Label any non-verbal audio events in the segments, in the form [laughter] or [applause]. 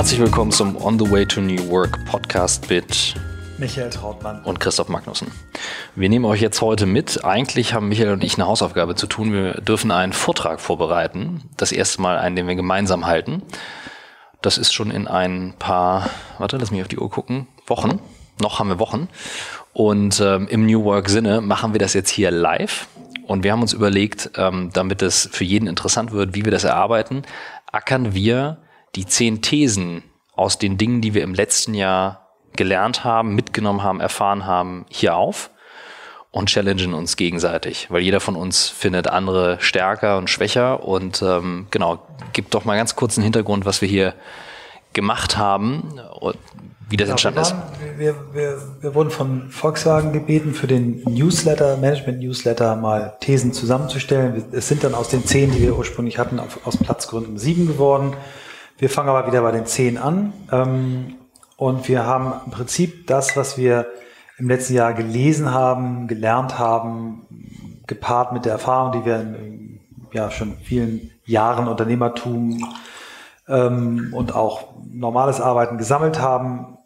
Herzlich willkommen zum On the Way to New Work Podcast mit Michael Trautmann und Christoph Magnussen. Wir nehmen euch jetzt heute mit. Eigentlich haben Michael und ich eine Hausaufgabe zu tun. Wir dürfen einen Vortrag vorbereiten. Das erste Mal einen, den wir gemeinsam halten. Das ist schon in ein paar, warte, lass mich auf die Uhr gucken, Wochen. Noch haben wir Wochen. Und ähm, im New Work Sinne machen wir das jetzt hier live. Und wir haben uns überlegt, ähm, damit es für jeden interessant wird, wie wir das erarbeiten, ackern wir die zehn Thesen aus den Dingen, die wir im letzten Jahr gelernt haben, mitgenommen haben, erfahren haben, hier auf und challengen uns gegenseitig, weil jeder von uns findet andere stärker und schwächer und ähm, genau, gibt doch mal ganz kurz einen Hintergrund, was wir hier gemacht haben und wie das ja, entstanden ist. Wir, wir, wir wurden von Volkswagen gebeten, für den Newsletter, Management-Newsletter mal Thesen zusammenzustellen. Es sind dann aus den zehn, die wir ursprünglich hatten, auf, aus Platzgründen sieben geworden. Wir fangen aber wieder bei den zehn an. Ähm, und wir haben im Prinzip das, was wir im letzten Jahr gelesen haben, gelernt haben, gepaart mit der Erfahrung, die wir in ja, schon vielen Jahren Unternehmertum ähm, und auch normales Arbeiten gesammelt haben,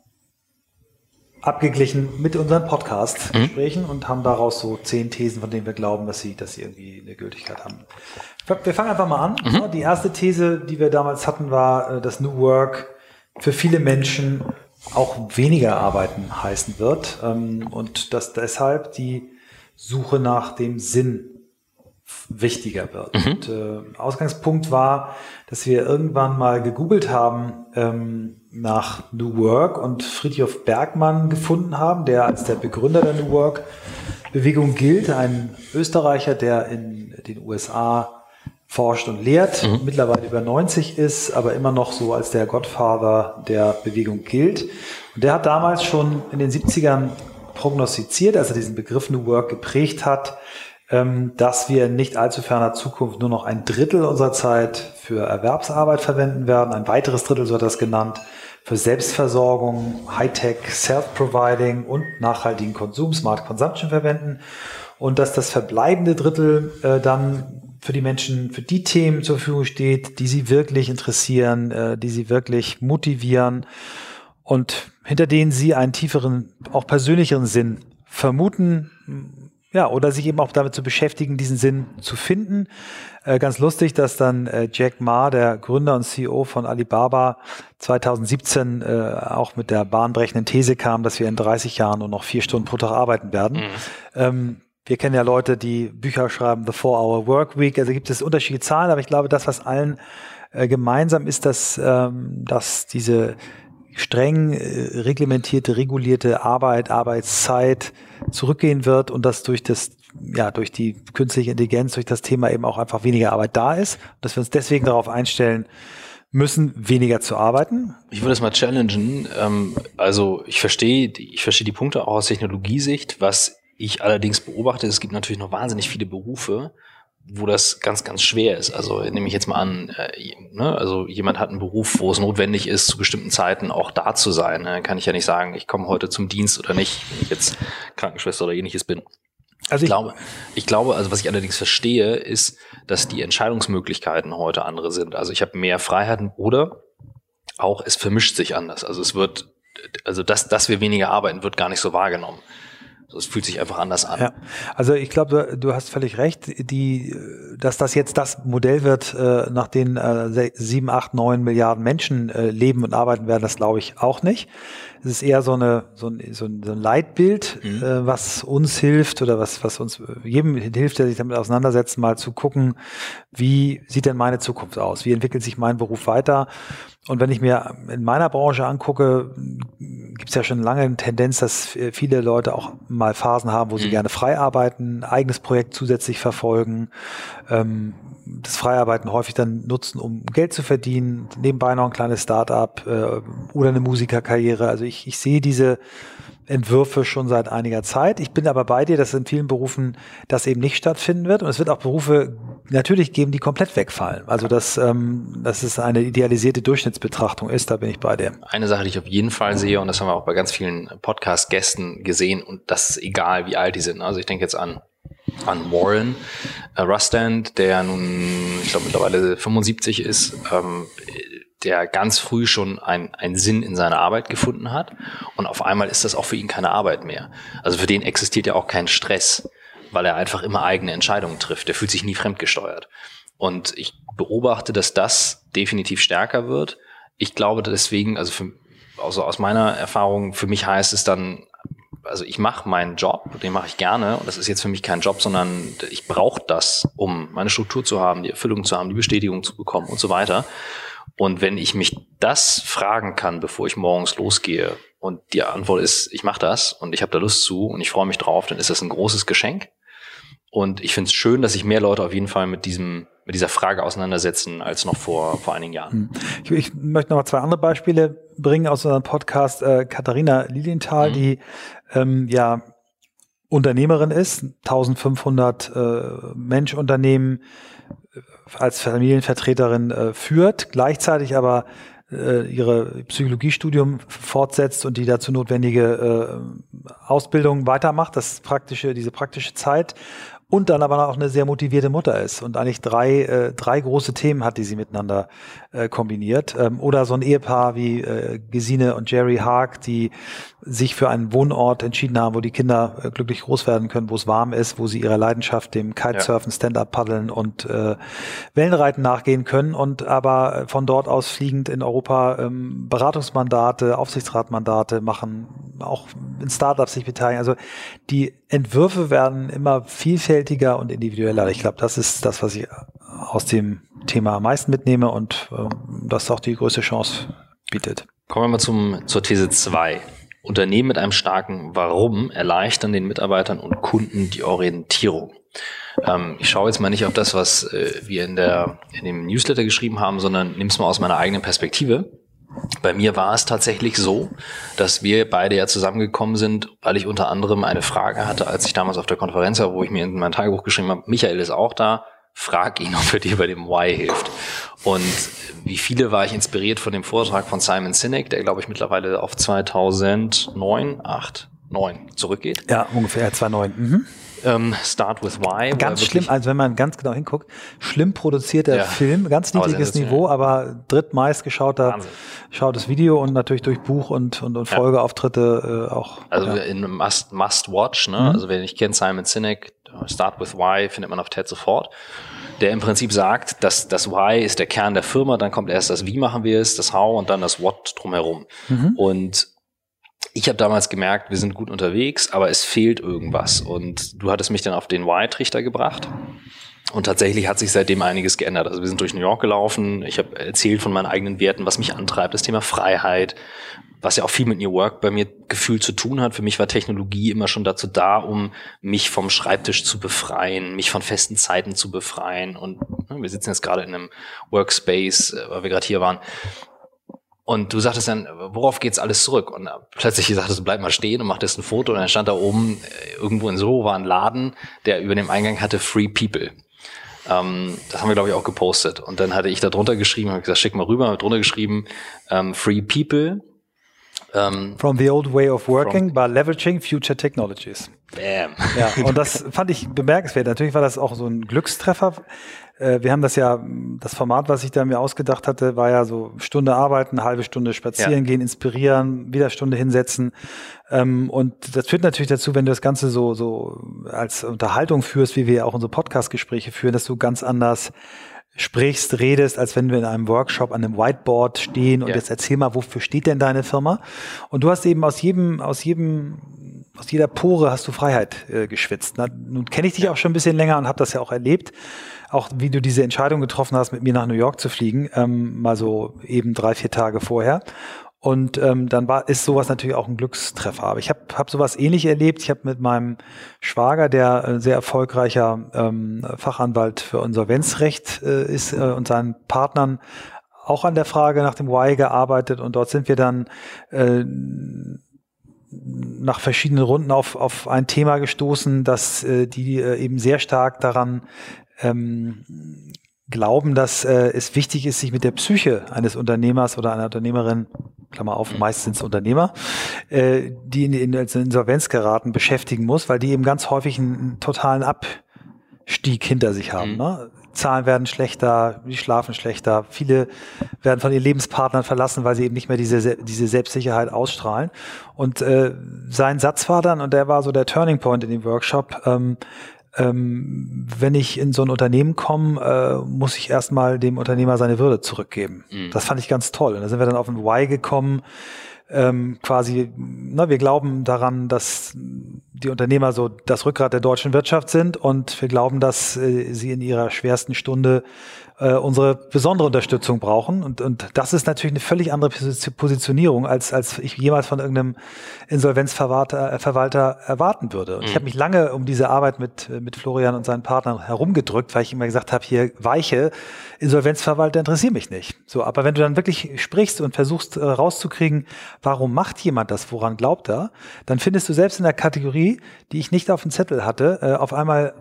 abgeglichen mit unseren Podcast-Gesprächen mhm. und haben daraus so zehn Thesen, von denen wir glauben, dass sie, dass sie irgendwie eine Gültigkeit haben. Wir fangen einfach mal an. Mhm. Die erste These, die wir damals hatten, war, äh, dass New Work für viele Menschen auch weniger arbeiten heißen wird ähm, und dass deshalb die Suche nach dem Sinn wichtiger wird. Mhm. Und, äh, Ausgangspunkt war, dass wir irgendwann mal gegoogelt haben ähm, nach New Work und Friedhof Bergmann gefunden haben, der als der Begründer der New Work Bewegung gilt, ein Österreicher, der in den USA forscht und lehrt, mhm. mittlerweile über 90 ist, aber immer noch so als der Godfather der Bewegung gilt. Und der hat damals schon in den 70ern prognostiziert, als er diesen Begriff New Work geprägt hat, dass wir in nicht allzu ferner Zukunft nur noch ein Drittel unserer Zeit für Erwerbsarbeit verwenden werden, ein weiteres Drittel, so hat das genannt, für Selbstversorgung, Hightech, Self-Providing und nachhaltigen Konsum, Smart Consumption verwenden. Und dass das verbleibende Drittel äh, dann für die Menschen, für die Themen zur Verfügung steht, die sie wirklich interessieren, äh, die sie wirklich motivieren und hinter denen sie einen tieferen, auch persönlicheren Sinn vermuten, ja, oder sich eben auch damit zu beschäftigen, diesen Sinn zu finden. Äh, ganz lustig, dass dann äh, Jack Ma, der Gründer und CEO von Alibaba, 2017 äh, auch mit der bahnbrechenden These kam, dass wir in 30 Jahren nur noch vier Stunden pro Tag arbeiten werden. Mhm. Ähm, wir kennen ja Leute, die Bücher schreiben, The Four-Hour Work Week. Also gibt es unterschiedliche Zahlen, aber ich glaube, das, was allen äh, gemeinsam ist, dass, ähm, dass diese streng äh, reglementierte, regulierte Arbeit, Arbeitszeit zurückgehen wird und dass durch das ja, durch die künstliche Intelligenz, durch das Thema eben auch einfach weniger Arbeit da ist, dass wir uns deswegen darauf einstellen müssen, weniger zu arbeiten. Ich würde es mal challengen. Ähm, also ich verstehe, ich verstehe die Punkte auch aus Technologiesicht. Was ich allerdings beobachte, es gibt natürlich noch wahnsinnig viele Berufe, wo das ganz, ganz schwer ist. Also nehme ich jetzt mal an, äh, ne, also jemand hat einen Beruf, wo es notwendig ist, zu bestimmten Zeiten auch da zu sein. Ne? Kann ich ja nicht sagen, ich komme heute zum Dienst oder nicht, wenn ich jetzt Krankenschwester oder ähnliches bin. Also ich, ich glaube, ich glaube, also was ich allerdings verstehe, ist, dass die Entscheidungsmöglichkeiten heute andere sind. Also ich habe mehr Freiheiten oder auch es vermischt sich anders. Also es wird, also dass, dass wir weniger arbeiten, wird gar nicht so wahrgenommen. Es fühlt sich einfach anders an. Ja. Also ich glaube, du, du, hast völlig recht, die, dass das jetzt das Modell wird, äh, nach dem äh, sieben, acht, neun Milliarden Menschen äh, leben und arbeiten werden, das glaube ich auch nicht. Es ist eher so, eine, so, ein, so ein, Leitbild, mhm. äh, was uns hilft oder was, was uns jedem hilft, der sich damit auseinandersetzt, mal zu gucken, wie sieht denn meine Zukunft aus? Wie entwickelt sich mein Beruf weiter? Und wenn ich mir in meiner Branche angucke, gibt es ja schon lange eine Tendenz, dass viele Leute auch mal Phasen haben, wo sie mhm. gerne frei arbeiten, eigenes Projekt zusätzlich verfolgen, ähm, das Freiarbeiten häufig dann nutzen, um Geld zu verdienen, nebenbei noch ein kleines Start-up äh, oder eine Musikerkarriere. Also ich, ich sehe diese Entwürfe schon seit einiger Zeit. Ich bin aber bei dir, dass in vielen Berufen das eben nicht stattfinden wird. Und es wird auch Berufe natürlich geben, die komplett wegfallen. Also dass, ähm, dass es eine idealisierte Durchschnittsbetrachtung ist, da bin ich bei dir. Eine Sache, die ich auf jeden Fall sehe, und das haben wir auch bei ganz vielen Podcast-Gästen gesehen, und das ist egal, wie alt die sind. Also ich denke jetzt an an Warren äh, Rustand, der nun, ich glaube, mittlerweile 75 ist, ähm, der ganz früh schon einen Sinn in seiner Arbeit gefunden hat und auf einmal ist das auch für ihn keine Arbeit mehr. Also für den existiert ja auch kein Stress, weil er einfach immer eigene Entscheidungen trifft. Der fühlt sich nie fremdgesteuert. Und ich beobachte, dass das definitiv stärker wird. Ich glaube deswegen, also, für, also aus meiner Erfahrung, für mich heißt es dann, also ich mache meinen Job, den mache ich gerne und das ist jetzt für mich kein Job, sondern ich brauche das, um meine Struktur zu haben, die Erfüllung zu haben, die Bestätigung zu bekommen und so weiter. Und wenn ich mich das fragen kann, bevor ich morgens losgehe und die Antwort ist, ich mache das und ich habe da Lust zu und ich freue mich drauf, dann ist das ein großes Geschenk. Und ich finde es schön, dass sich mehr Leute auf jeden Fall mit diesem mit dieser Frage auseinandersetzen als noch vor, vor einigen Jahren. Hm. Ich, ich möchte noch mal zwei andere Beispiele bringen aus unserem Podcast. Äh, Katharina Lilienthal, mhm. die ähm, ja Unternehmerin ist, 1500 äh, Menschunternehmen äh, als Familienvertreterin äh, führt, gleichzeitig aber äh, ihre Psychologiestudium fortsetzt und die dazu notwendige äh, Ausbildung weitermacht, das praktische, diese praktische Zeit und dann aber auch eine sehr motivierte Mutter ist und eigentlich drei, äh, drei große Themen hat, die sie miteinander äh, kombiniert. Ähm, oder so ein Ehepaar wie äh, Gesine und Jerry Haag, die sich für einen Wohnort entschieden haben, wo die Kinder äh, glücklich groß werden können, wo es warm ist, wo sie ihrer Leidenschaft, dem Kitesurfen, ja. Stand-up paddeln und äh, Wellenreiten nachgehen können und aber von dort aus fliegend in Europa ähm, Beratungsmandate, Aufsichtsratmandate machen, auch in Startups sich beteiligen. Also die Entwürfe werden immer vielfältiger und individueller. Ich glaube, das ist das, was ich aus dem Thema am meisten mitnehme und äh, das auch die größte Chance bietet. Kommen wir mal zum, zur These 2. Unternehmen mit einem starken Warum erleichtern den Mitarbeitern und Kunden die Orientierung. Ähm, ich schaue jetzt mal nicht auf das, was äh, wir in, der, in dem Newsletter geschrieben haben, sondern nimm es mal aus meiner eigenen Perspektive. Bei mir war es tatsächlich so, dass wir beide ja zusammengekommen sind, weil ich unter anderem eine Frage hatte, als ich damals auf der Konferenz war, wo ich mir in mein Tagebuch geschrieben habe, Michael ist auch da, frag ihn, ob er dir bei dem Why hilft. Und wie viele war ich inspiriert von dem Vortrag von Simon Sinek, der glaube ich mittlerweile auf 2009, 8, 9 zurückgeht. Ja, ungefähr 2009. Mhm. Ähm, Start with Why. Ganz schlimm, also wenn man ganz genau hinguckt, schlimm produzierter ja. Film, ganz niedriges Niveau, aber drittmeist geschauter, schautes Video und natürlich durch Buch und, und, und Folgeauftritte äh, auch. Also ja. in Must, Must Watch, ne? Mhm. Also wenn ich kenne Simon Sinek, Start with Why findet man auf TED sofort der im Prinzip sagt, dass das Why ist der Kern der Firma, dann kommt erst das Wie machen wir es, das How und dann das What drumherum. Mhm. Und ich habe damals gemerkt, wir sind gut unterwegs, aber es fehlt irgendwas. Und du hattest mich dann auf den Why-Trichter gebracht. Und tatsächlich hat sich seitdem einiges geändert. Also wir sind durch New York gelaufen. Ich habe erzählt von meinen eigenen Werten, was mich antreibt, das Thema Freiheit, was ja auch viel mit New Work bei mir gefühlt zu tun hat. Für mich war Technologie immer schon dazu da, um mich vom Schreibtisch zu befreien, mich von festen Zeiten zu befreien. Und ne, wir sitzen jetzt gerade in einem Workspace, äh, weil wir gerade hier waren. Und du sagtest dann, worauf geht's alles zurück? Und plötzlich sagtest du, bleib mal stehen und mach das ein Foto. Und dann stand da oben, äh, irgendwo in Soho war ein Laden, der über dem Eingang hatte Free People. Ähm, das haben wir, glaube ich, auch gepostet. Und dann hatte ich da drunter geschrieben, habe gesagt, schick mal rüber, drunter geschrieben, ähm, Free People ähm, From the old way of working by leveraging future technologies. Bam. Ja, [laughs] und das fand ich bemerkenswert. Natürlich war das auch so ein Glückstreffer. Äh, wir haben das ja, das Format, was ich da mir ausgedacht hatte, war ja so Stunde arbeiten, halbe Stunde spazieren ja. gehen, inspirieren, wieder Stunde hinsetzen. Ähm, und das führt natürlich dazu, wenn du das Ganze so, so als Unterhaltung führst, wie wir auch unsere Podcast-Gespräche führen, dass du ganz anders sprichst, redest, als wenn wir in einem Workshop an einem Whiteboard stehen und ja. jetzt erzähl mal, wofür steht denn deine Firma? Und du hast eben aus jedem, aus jedem, aus jeder Pore hast du Freiheit äh, geschwitzt. Na, nun kenne ich dich auch schon ein bisschen länger und habe das ja auch erlebt. Auch wie du diese Entscheidung getroffen hast, mit mir nach New York zu fliegen, ähm, mal so eben drei, vier Tage vorher. Und ähm, dann war ist sowas natürlich auch ein Glückstreffer. Aber ich habe hab sowas ähnlich erlebt. Ich habe mit meinem Schwager, der äh, sehr erfolgreicher ähm, Fachanwalt für Insolvenzrecht äh, ist äh, und seinen Partnern auch an der Frage nach dem Why gearbeitet. Und dort sind wir dann äh, nach verschiedenen Runden auf, auf ein Thema gestoßen, dass äh, die äh, eben sehr stark daran ähm, glauben, dass äh, es wichtig ist, sich mit der Psyche eines Unternehmers oder einer Unternehmerin Klammer auf, meistens Unternehmer, äh, die in die Insolvenz geraten, beschäftigen muss, weil die eben ganz häufig einen, einen totalen Abstieg hinter sich haben. Mhm. Ne? Zahlen werden schlechter, die schlafen schlechter. Viele werden von ihren Lebenspartnern verlassen, weil sie eben nicht mehr diese, diese Selbstsicherheit ausstrahlen. Und äh, sein Satz war dann, und der war so der Turning Point in dem Workshop, ähm, ähm, wenn ich in so ein Unternehmen komme, äh, muss ich erstmal dem Unternehmer seine Würde zurückgeben. Mhm. Das fand ich ganz toll. Und da sind wir dann auf ein Why gekommen, ähm, quasi, na, wir glauben daran, dass die Unternehmer so das Rückgrat der deutschen Wirtschaft sind und wir glauben, dass äh, sie in ihrer schwersten Stunde äh, unsere besondere Unterstützung brauchen. Und, und das ist natürlich eine völlig andere Positionierung, als, als ich jemals von irgendeinem Insolvenzverwalter äh, Verwalter erwarten würde. Und mhm. ich habe mich lange um diese Arbeit mit, mit Florian und seinen Partnern herumgedrückt, weil ich immer gesagt habe, hier weiche Insolvenzverwalter interessieren mich nicht. So, aber wenn du dann wirklich sprichst und versuchst äh, rauszukriegen, warum macht jemand das, woran glaubt er, dann findest du selbst in der Kategorie, die ich nicht auf dem Zettel hatte, äh, auf einmal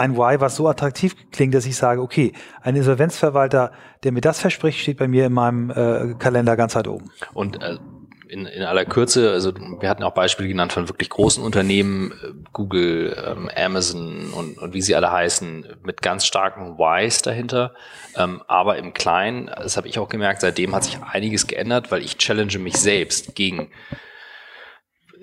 ein Why, was so attraktiv klingt, dass ich sage, okay, ein Insolvenzverwalter, der mir das verspricht, steht bei mir in meinem äh, Kalender ganz weit oben. Und äh, in, in aller Kürze, also wir hatten auch Beispiele genannt von wirklich großen Unternehmen, äh, Google, ähm, Amazon und, und wie sie alle heißen, mit ganz starken Whys dahinter. Ähm, aber im Kleinen, das habe ich auch gemerkt, seitdem hat sich einiges geändert, weil ich challenge mich selbst gegen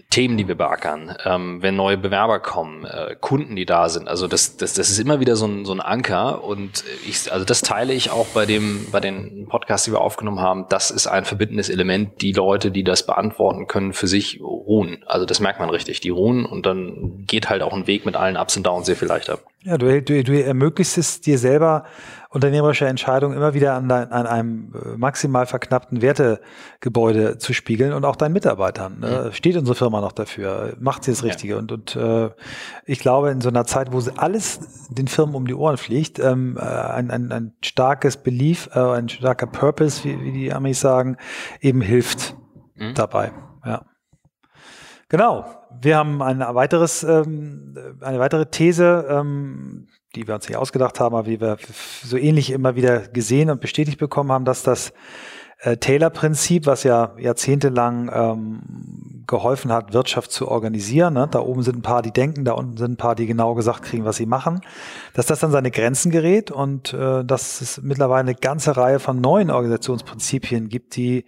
Themen, die wir beackern, ähm, wenn neue Bewerber kommen, äh, Kunden, die da sind. Also das, das, das ist immer wieder so ein, so ein Anker und ich, also das teile ich auch bei dem, bei den Podcasts, die wir aufgenommen haben. Das ist ein verbindendes Element. Die Leute, die das beantworten können, für sich ruhen. Also das merkt man richtig. Die ruhen und dann geht halt auch ein Weg mit allen Ups und Downs sehr viel leichter. Ja, du, du, du ermöglicht es dir selber, unternehmerische Entscheidungen immer wieder an, dein, an einem äh, maximal verknappten Wertegebäude zu spiegeln und auch deinen Mitarbeitern. Ne? Mhm. Steht unsere Firma noch dafür? Macht sie das Richtige? Ja. Und, und äh, ich glaube, in so einer Zeit, wo alles den Firmen um die Ohren fliegt, ähm, äh, ein, ein, ein starkes Belief, äh, ein starker Purpose, wie, wie die Amis sagen, eben hilft mhm. dabei. Ja. Genau. Wir haben ein weiteres, ähm, eine weitere These, ähm, die wir uns nicht ausgedacht haben, aber wie wir so ähnlich immer wieder gesehen und bestätigt bekommen haben, dass das äh, Taylor-Prinzip, was ja jahrzehntelang ähm, geholfen hat, Wirtschaft zu organisieren. Ne? Da oben sind ein paar, die denken, da unten sind ein paar, die genau gesagt kriegen, was sie machen. Dass das dann seine Grenzen gerät und äh, dass es mittlerweile eine ganze Reihe von neuen Organisationsprinzipien gibt, die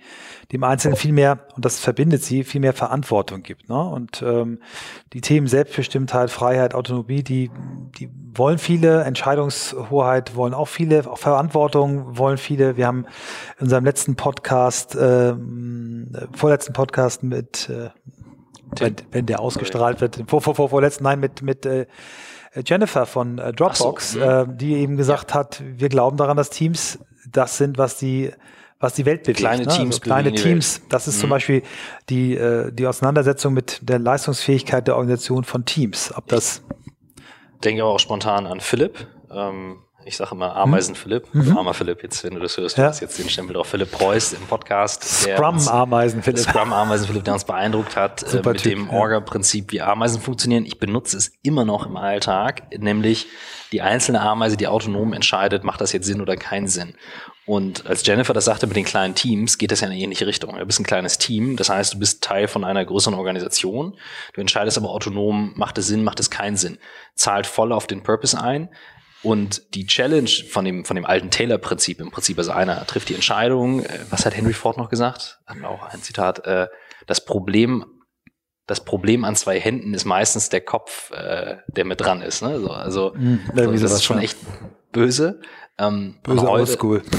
dem Einzelnen viel mehr, und das verbindet sie, viel mehr Verantwortung gibt. Ne? Und ähm, die Themen Selbstbestimmtheit, Freiheit, Autonomie, die, die wollen viele, Entscheidungshoheit wollen auch viele, auch Verantwortung wollen viele. Wir haben in unserem letzten Podcast, äh, vorletzten Podcast mit, äh, wenn, wenn der ausgestrahlt wird, vor, vor, vor, vorletzten, nein, mit, mit äh, Jennifer von äh, Dropbox, so, äh, die eben gesagt hat, wir glauben daran, dass Teams das sind, was die was die Welt bewegt. Kleine ne? Teams, also kleine Teams. Das ist mhm. zum Beispiel die die die Auseinandersetzung mit der Leistungsfähigkeit der Organisation von Teams. Ob das denke auch spontan an Philipp. Ähm, ich sage immer Ameisen Philipp, mhm. Armer Philipp, jetzt, wenn du das hörst, du hast jetzt den Stempel drauf, Philipp Preuß im Podcast. Scrum Ameisen Philipp. Scrum Ameisen Philipp, der uns beeindruckt hat, äh, mit typ, dem Orga-Prinzip, wie Ameisen funktionieren. Ich benutze es immer noch im Alltag, nämlich die einzelne Ameise, die autonom entscheidet, macht das jetzt Sinn oder keinen Sinn. Und als Jennifer das sagte mit den kleinen Teams, geht das ja in eine ähnliche Richtung. Du bist ein kleines Team, das heißt, du bist Teil von einer größeren Organisation. Du entscheidest aber autonom, macht es Sinn, macht es keinen Sinn. Zahlt voll auf den Purpose ein, und die Challenge von dem, von dem alten Taylor-Prinzip, im Prinzip, also einer trifft die Entscheidung, äh, was hat Henry Ford noch gesagt? Hat auch ein Zitat, äh, das Problem, das Problem an zwei Händen ist meistens der Kopf, äh, der mit dran ist. Ne? So, also mm, so, das ist schon echt böse. Ähm, böse Oldschool. [laughs]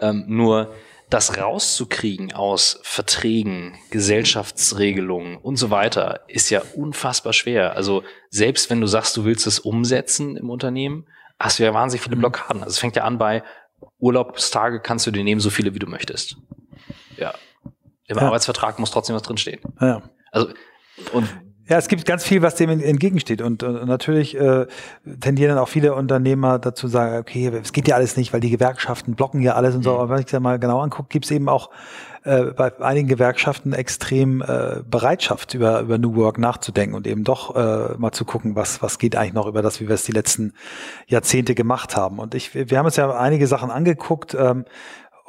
Ja, ähm, nur das rauszukriegen aus Verträgen, Gesellschaftsregelungen und so weiter ist ja unfassbar schwer. Also selbst wenn du sagst, du willst es umsetzen im Unternehmen, hast du ja wahnsinnig viele mhm. Blockaden. Also es fängt ja an bei Urlaubstage kannst du dir nehmen, so viele wie du möchtest. Ja. Im ja. Arbeitsvertrag muss trotzdem was drinstehen. Ja. Also und ja, es gibt ganz viel, was dem entgegensteht. Und, und natürlich äh, tendieren dann auch viele Unternehmer dazu sagen, okay, es geht ja alles nicht, weil die Gewerkschaften blocken ja alles und so. Mhm. Aber wenn ich es ja mal genau angucke, gibt es eben auch äh, bei einigen Gewerkschaften extrem äh, Bereitschaft, über, über New Work nachzudenken und eben doch äh, mal zu gucken, was, was geht eigentlich noch über das, wie wir es die letzten Jahrzehnte gemacht haben. Und ich, wir haben uns ja einige Sachen angeguckt. Ähm,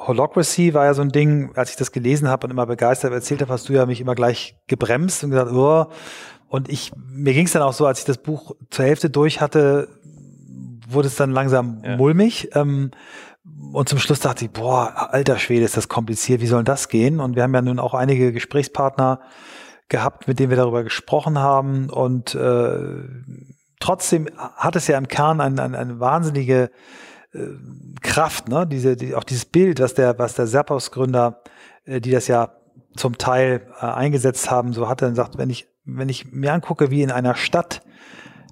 Holocracy war ja so ein Ding, als ich das gelesen habe und immer begeistert erzählt habe, hast du ja mich immer gleich gebremst und gesagt, oh, und ich, mir ging es dann auch so, als ich das Buch zur Hälfte durch hatte, wurde es dann langsam ja. mulmig. Ähm, und zum Schluss dachte ich, boah, alter Schwede, ist das kompliziert, wie soll das gehen? Und wir haben ja nun auch einige Gesprächspartner gehabt, mit denen wir darüber gesprochen haben. Und äh, trotzdem hat es ja im Kern eine, eine, eine wahnsinnige äh, Kraft, ne? Diese, die, auch dieses Bild, was der, was der Zappos-Gründer, äh, die das ja zum Teil äh, eingesetzt haben, so hat er gesagt, wenn ich, wenn ich mir angucke, wie in einer Stadt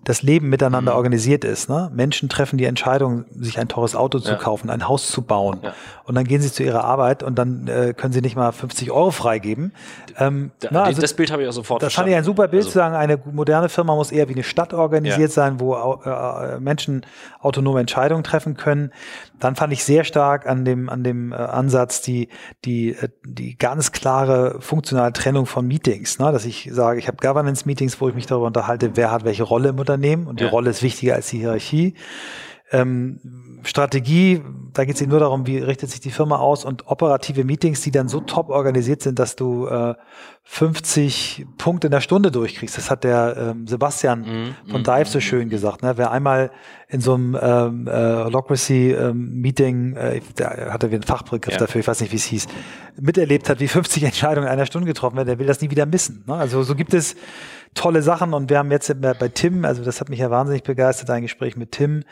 das Leben miteinander mhm. organisiert ist. Ne? Menschen treffen die Entscheidung, sich ein teures Auto zu ja. kaufen, ein Haus zu bauen. Ja. Und dann gehen sie zu ihrer Arbeit und dann äh, können sie nicht mal 50 Euro freigeben. Ähm, da, na, also, das Bild habe ich auch sofort Das fand ich ein super Bild also, zu sagen, eine moderne Firma muss eher wie eine Stadt organisiert ja. sein, wo äh, Menschen autonome Entscheidungen treffen können. Dann fand ich sehr stark an dem, an dem äh, Ansatz die, die, äh, die ganz klare funktionale Trennung von Meetings. Ne? Dass ich sage, ich habe Governance-Meetings, wo ich mich darüber unterhalte, wer hat welche Rolle im Unternehmen und die ja. Rolle ist wichtiger als die Hierarchie. Ähm, Strategie, da geht es nur darum, wie richtet sich die Firma aus und operative Meetings, die dann so top organisiert sind, dass du äh, 50 Punkte in der Stunde durchkriegst. Das hat der ähm, Sebastian mm, von Dive so mhm. schön gesagt. Ne? Wer einmal in so einem ähm, äh, Holocracy-Meeting, ähm, äh, da hatte wir einen Fachbegriff ja. dafür, ich weiß nicht, wie es hieß, miterlebt hat, wie 50 [laughs] Entscheidungen in einer Stunde getroffen werden, der will das nie wieder missen. Ne? Also so gibt es tolle Sachen und wir haben jetzt bei Tim, also das hat mich ja wahnsinnig begeistert, ein Gespräch mit Tim,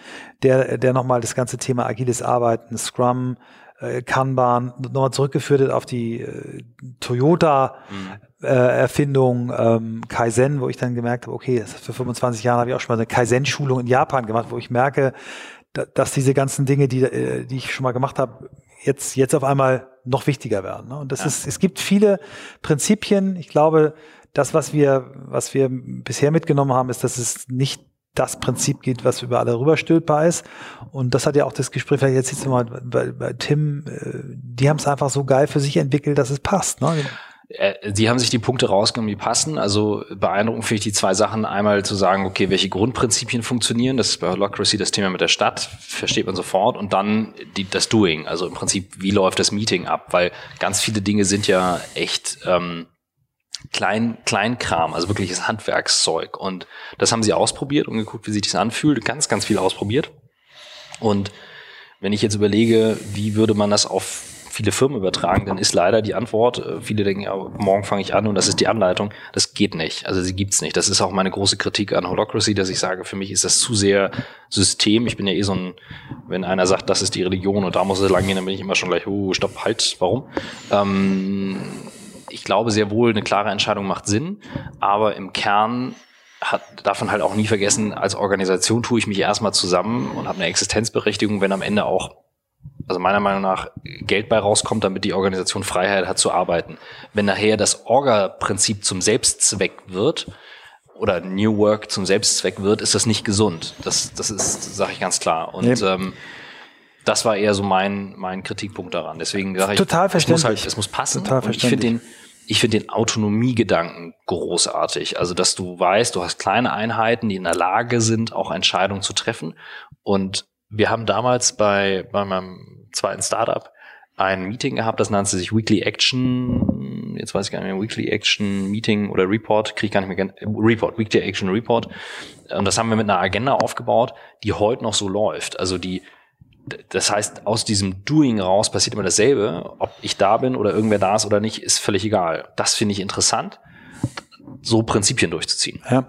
der, der nochmal das ganze Thema agiles Arbeiten, Scrum, äh, Kanban nochmal zurückgeführt hat auf die äh, Toyota mhm. äh, Erfindung ähm, Kaizen, wo ich dann gemerkt habe, okay, für 25 Jahre habe ich auch schon mal eine Kaizen-Schulung in Japan gemacht, wo ich merke, da, dass diese ganzen Dinge, die, äh, die ich schon mal gemacht habe, jetzt, jetzt auf einmal noch wichtiger werden. Ne? Und das ja. ist, es gibt viele Prinzipien. Ich glaube, das, was wir, was wir bisher mitgenommen haben, ist, dass es nicht das Prinzip geht, was über alle rüberstülpbar ist. Und das hat ja auch das Gespräch, vielleicht jetzt mal bei, bei Tim, äh, die haben es einfach so geil für sich entwickelt, dass es passt. Ne? Äh, sie haben sich die Punkte rausgenommen, die passen. Also beeindruckend finde ich die zwei Sachen. Einmal zu sagen, okay, welche Grundprinzipien funktionieren. Das ist bei Holacracy das Thema mit der Stadt, versteht man sofort. Und dann die, das Doing. Also im Prinzip, wie läuft das Meeting ab? Weil ganz viele Dinge sind ja echt ähm, Klein, Kleinkram, also wirkliches Handwerkszeug. Und das haben sie ausprobiert und geguckt, wie sich das anfühlt. Ganz, ganz viel ausprobiert. Und wenn ich jetzt überlege, wie würde man das auf viele Firmen übertragen, dann ist leider die Antwort, äh, viele denken, ja, morgen fange ich an und das ist die Anleitung. Das geht nicht. Also sie gibt's nicht. Das ist auch meine große Kritik an Holocracy, dass ich sage, für mich ist das zu sehr System. Ich bin ja eh so ein, wenn einer sagt, das ist die Religion und da muss es lang gehen, dann bin ich immer schon gleich, oh, stopp, halt, warum? Ähm, ich glaube sehr wohl, eine klare Entscheidung macht Sinn, aber im Kern hat, davon halt auch nie vergessen, als Organisation tue ich mich erstmal zusammen und habe eine Existenzberechtigung, wenn am Ende auch, also meiner Meinung nach, Geld bei rauskommt, damit die Organisation Freiheit hat zu arbeiten. Wenn nachher das Orga-Prinzip zum Selbstzweck wird, oder New Work zum Selbstzweck wird, ist das nicht gesund. Das, das ist, sage ich ganz klar. Und nee. ähm, das war eher so mein, mein Kritikpunkt daran. Deswegen sage ich, Total es muss halt, es muss passen. Total und ich finde den, ich finde den Autonomiegedanken großartig. Also, dass du weißt, du hast kleine Einheiten, die in der Lage sind, auch Entscheidungen zu treffen. Und wir haben damals bei, bei meinem zweiten Startup ein Meeting gehabt, das nannte sich Weekly Action, jetzt weiß ich gar nicht mehr, Weekly Action Meeting oder Report, kriege ich gar nicht mehr, Report, Weekly Action Report. Und das haben wir mit einer Agenda aufgebaut, die heute noch so läuft. Also die das heißt, aus diesem Doing raus passiert immer dasselbe. Ob ich da bin oder irgendwer da ist oder nicht, ist völlig egal. Das finde ich interessant, so Prinzipien durchzuziehen. Ja,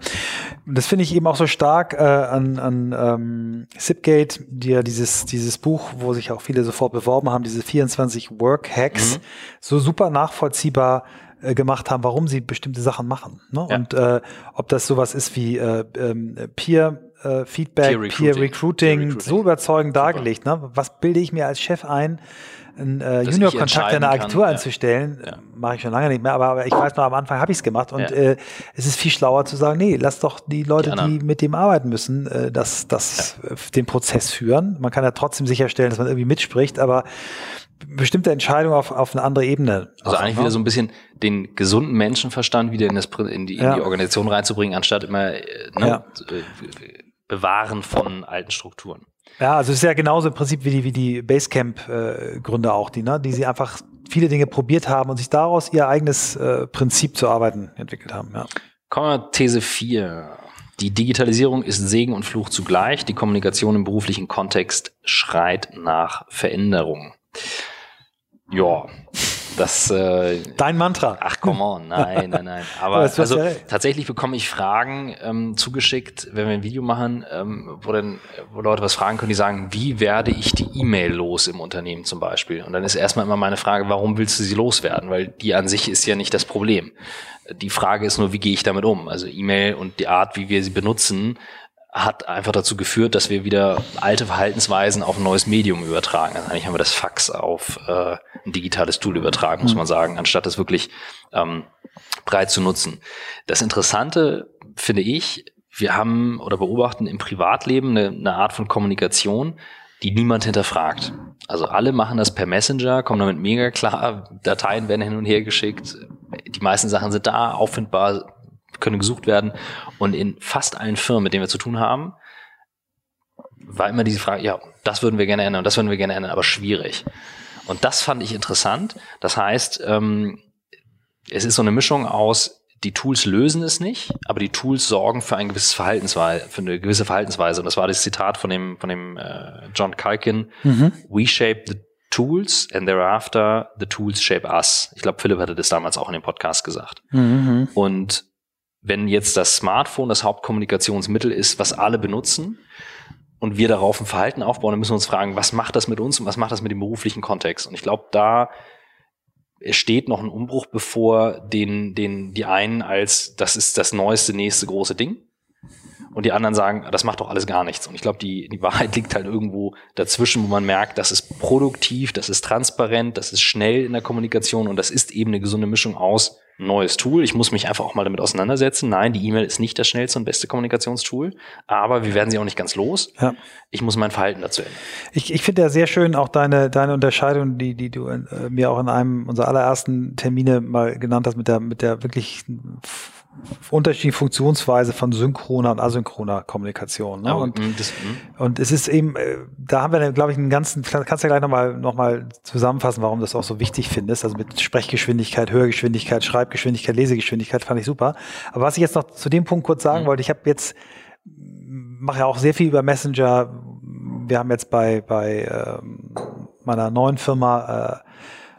das finde ich eben auch so stark äh, an, an ähm, Zipgate, die ja dieses, dieses Buch, wo sich auch viele sofort beworben haben, diese 24 Work Hacks, mhm. so super nachvollziehbar äh, gemacht haben, warum sie bestimmte Sachen machen. Ne? Ja. Und äh, ob das sowas ist wie äh, ähm, Peer äh, Feedback, Peer Recruiting, Peer Recruiting, Peer Recruiting. so überzeugend Super. dargelegt. Ne? Was bilde ich mir als Chef ein, einen äh, Junior-Kontakt in einer Agentur kann, anzustellen? Ja. Mache ich schon lange nicht mehr, aber, aber ich weiß noch, am Anfang habe ich es gemacht und ja. äh, es ist viel schlauer zu sagen, nee, lass doch die Leute, die, die mit dem arbeiten müssen, äh, das, das ja. den Prozess führen. Man kann ja trotzdem sicherstellen, dass man irgendwie mitspricht, aber bestimmte Entscheidungen auf, auf eine andere Ebene. Also eigentlich wieder so ein bisschen den gesunden Menschenverstand wieder in, das, in, die, in die Organisation reinzubringen, anstatt immer äh, ne, ja. Äh, Bewahren von alten Strukturen. Ja, also es ist ja genauso im Prinzip wie die, wie die Basecamp-Gründer auch, die, ne, die sie einfach viele Dinge probiert haben und sich daraus ihr eigenes äh, Prinzip zu arbeiten entwickelt haben. Ja. Kommen wir These 4. Die Digitalisierung ist Segen und Fluch zugleich. Die Kommunikation im beruflichen Kontext schreit nach Veränderung. Ja, das. Äh, Dein Mantra. Ach, come on, nein, nein, nein. [laughs] Aber also tatsächlich bekomme ich Fragen ähm, zugeschickt, wenn wir ein Video machen, ähm, wo dann, wo Leute was fragen können, die sagen, wie werde ich die E-Mail los im Unternehmen zum Beispiel? Und dann ist erstmal immer meine Frage, warum willst du sie loswerden? Weil die an sich ist ja nicht das Problem. Die Frage ist nur, wie gehe ich damit um? Also E-Mail und die Art, wie wir sie benutzen, hat einfach dazu geführt, dass wir wieder alte Verhaltensweisen auf ein neues Medium übertragen. Also eigentlich haben wir das Fax auf äh, ein digitales Tool übertragen, muss mhm. man sagen, anstatt es wirklich ähm, breit zu nutzen. Das Interessante finde ich, wir haben oder beobachten im Privatleben eine, eine Art von Kommunikation, die niemand hinterfragt. Also alle machen das per Messenger, kommen damit mega klar, Dateien werden hin und her geschickt, die meisten Sachen sind da, auffindbar, können gesucht werden. Und in fast allen Firmen, mit denen wir zu tun haben, war immer diese Frage, ja, das würden wir gerne ändern, das würden wir gerne ändern, aber schwierig. Und das fand ich interessant. Das heißt, ähm, es ist so eine Mischung aus, die Tools lösen es nicht, aber die Tools sorgen für ein gewisses Verhaltensweise, für eine gewisse Verhaltensweise. Und das war das Zitat von dem, von dem äh, John Kalkin. Mhm. We shape the tools and thereafter the tools shape us. Ich glaube, Philipp hatte das damals auch in dem Podcast gesagt. Mhm. Und wenn jetzt das Smartphone das Hauptkommunikationsmittel ist, was alle benutzen und wir darauf ein Verhalten aufbauen, dann müssen wir uns fragen, was macht das mit uns und was macht das mit dem beruflichen Kontext? Und ich glaube, da steht noch ein Umbruch bevor, den, den die einen als das ist das neueste, nächste große Ding und die anderen sagen, das macht doch alles gar nichts. Und ich glaube, die, die Wahrheit [laughs] liegt halt irgendwo dazwischen, wo man merkt, das ist produktiv, das ist transparent, das ist schnell in der Kommunikation und das ist eben eine gesunde Mischung aus neues Tool. Ich muss mich einfach auch mal damit auseinandersetzen. Nein, die E-Mail ist nicht das schnellste und beste Kommunikationstool, aber wir werden sie auch nicht ganz los. Ja. Ich muss mein Verhalten dazu ändern. Ich, ich finde ja sehr schön auch deine, deine Unterscheidung, die, die du äh, mir auch in einem unserer allerersten Termine mal genannt hast, mit der, mit der wirklich unterschiedliche Funktionsweise von synchroner und asynchroner Kommunikation. Ne? Oh, und, mm, das, mm. und es ist eben, äh, da haben wir, glaube ich, einen ganzen, kannst du ja gleich nochmal noch mal zusammenfassen, warum du das auch so wichtig findest. Also mit Sprechgeschwindigkeit, Hörgeschwindigkeit, Schreibgeschwindigkeit, Lesegeschwindigkeit fand ich super. Aber was ich jetzt noch zu dem Punkt kurz sagen mhm. wollte, ich habe jetzt, mache ja auch sehr viel über Messenger. Wir haben jetzt bei, bei ähm, meiner neuen Firma äh,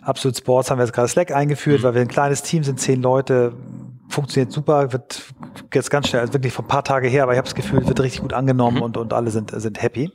Absolute Sports haben wir jetzt gerade Slack eingeführt, mhm. weil wir ein kleines Team sind, zehn Leute, funktioniert super, wird jetzt ganz schnell, also wirklich von ein paar Tage her, aber ich habe das Gefühl, wird richtig gut angenommen mhm. und, und alle sind, sind happy.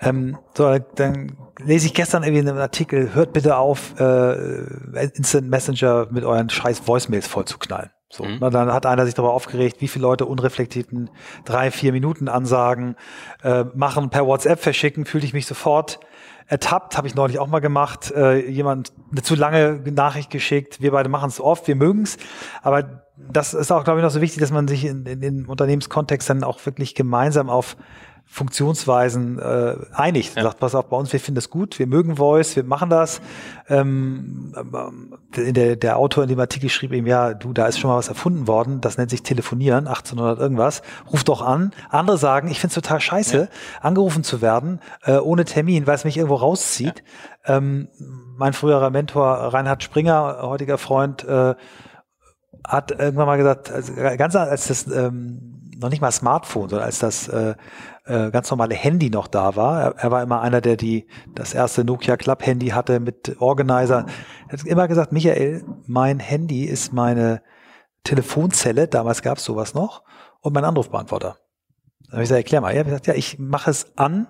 Ähm, so, dann lese ich gestern irgendwie einen Artikel, hört bitte auf, äh, Instant Messenger mit euren scheiß Voicemails vollzuknallen. So, mhm. na, dann hat einer sich darüber aufgeregt, wie viele Leute unreflektierten drei, vier Minuten Ansagen äh, machen, per WhatsApp verschicken, fühle ich mich sofort ertappt, habe ich neulich auch mal gemacht, äh, jemand eine zu lange Nachricht geschickt. Wir beide machen es oft, wir mögen es, aber das ist auch, glaube ich, noch so wichtig, dass man sich in, in, in Unternehmenskontext dann auch wirklich gemeinsam auf Funktionsweisen äh, einigt. Ja. Sagt, pass auf, bei uns, wir finden das gut, wir mögen Voice, wir machen das. Ähm, ähm, der, der Autor in dem Artikel schrieb ihm, ja, du, da ist schon mal was erfunden worden, das nennt sich Telefonieren, 1800 irgendwas, ruf doch an. Andere sagen, ich finde es total scheiße, ja. angerufen zu werden, äh, ohne Termin, weil es mich irgendwo rauszieht. Ja. Ähm, mein früherer Mentor Reinhard Springer, heutiger Freund, äh, hat irgendwann mal gesagt, also ganz als das ähm, noch nicht mal Smartphone, sondern als das äh, äh, ganz normale Handy noch da war. Er, er, war immer einer, der die das erste Nokia Club Handy hatte mit Organizer. Er hat immer gesagt, Michael, mein Handy ist meine Telefonzelle, damals gab es sowas noch, und mein Anrufbeantworter. Dann habe ich gesagt, erklär mal. Er hat gesagt, ja, ich mache es an,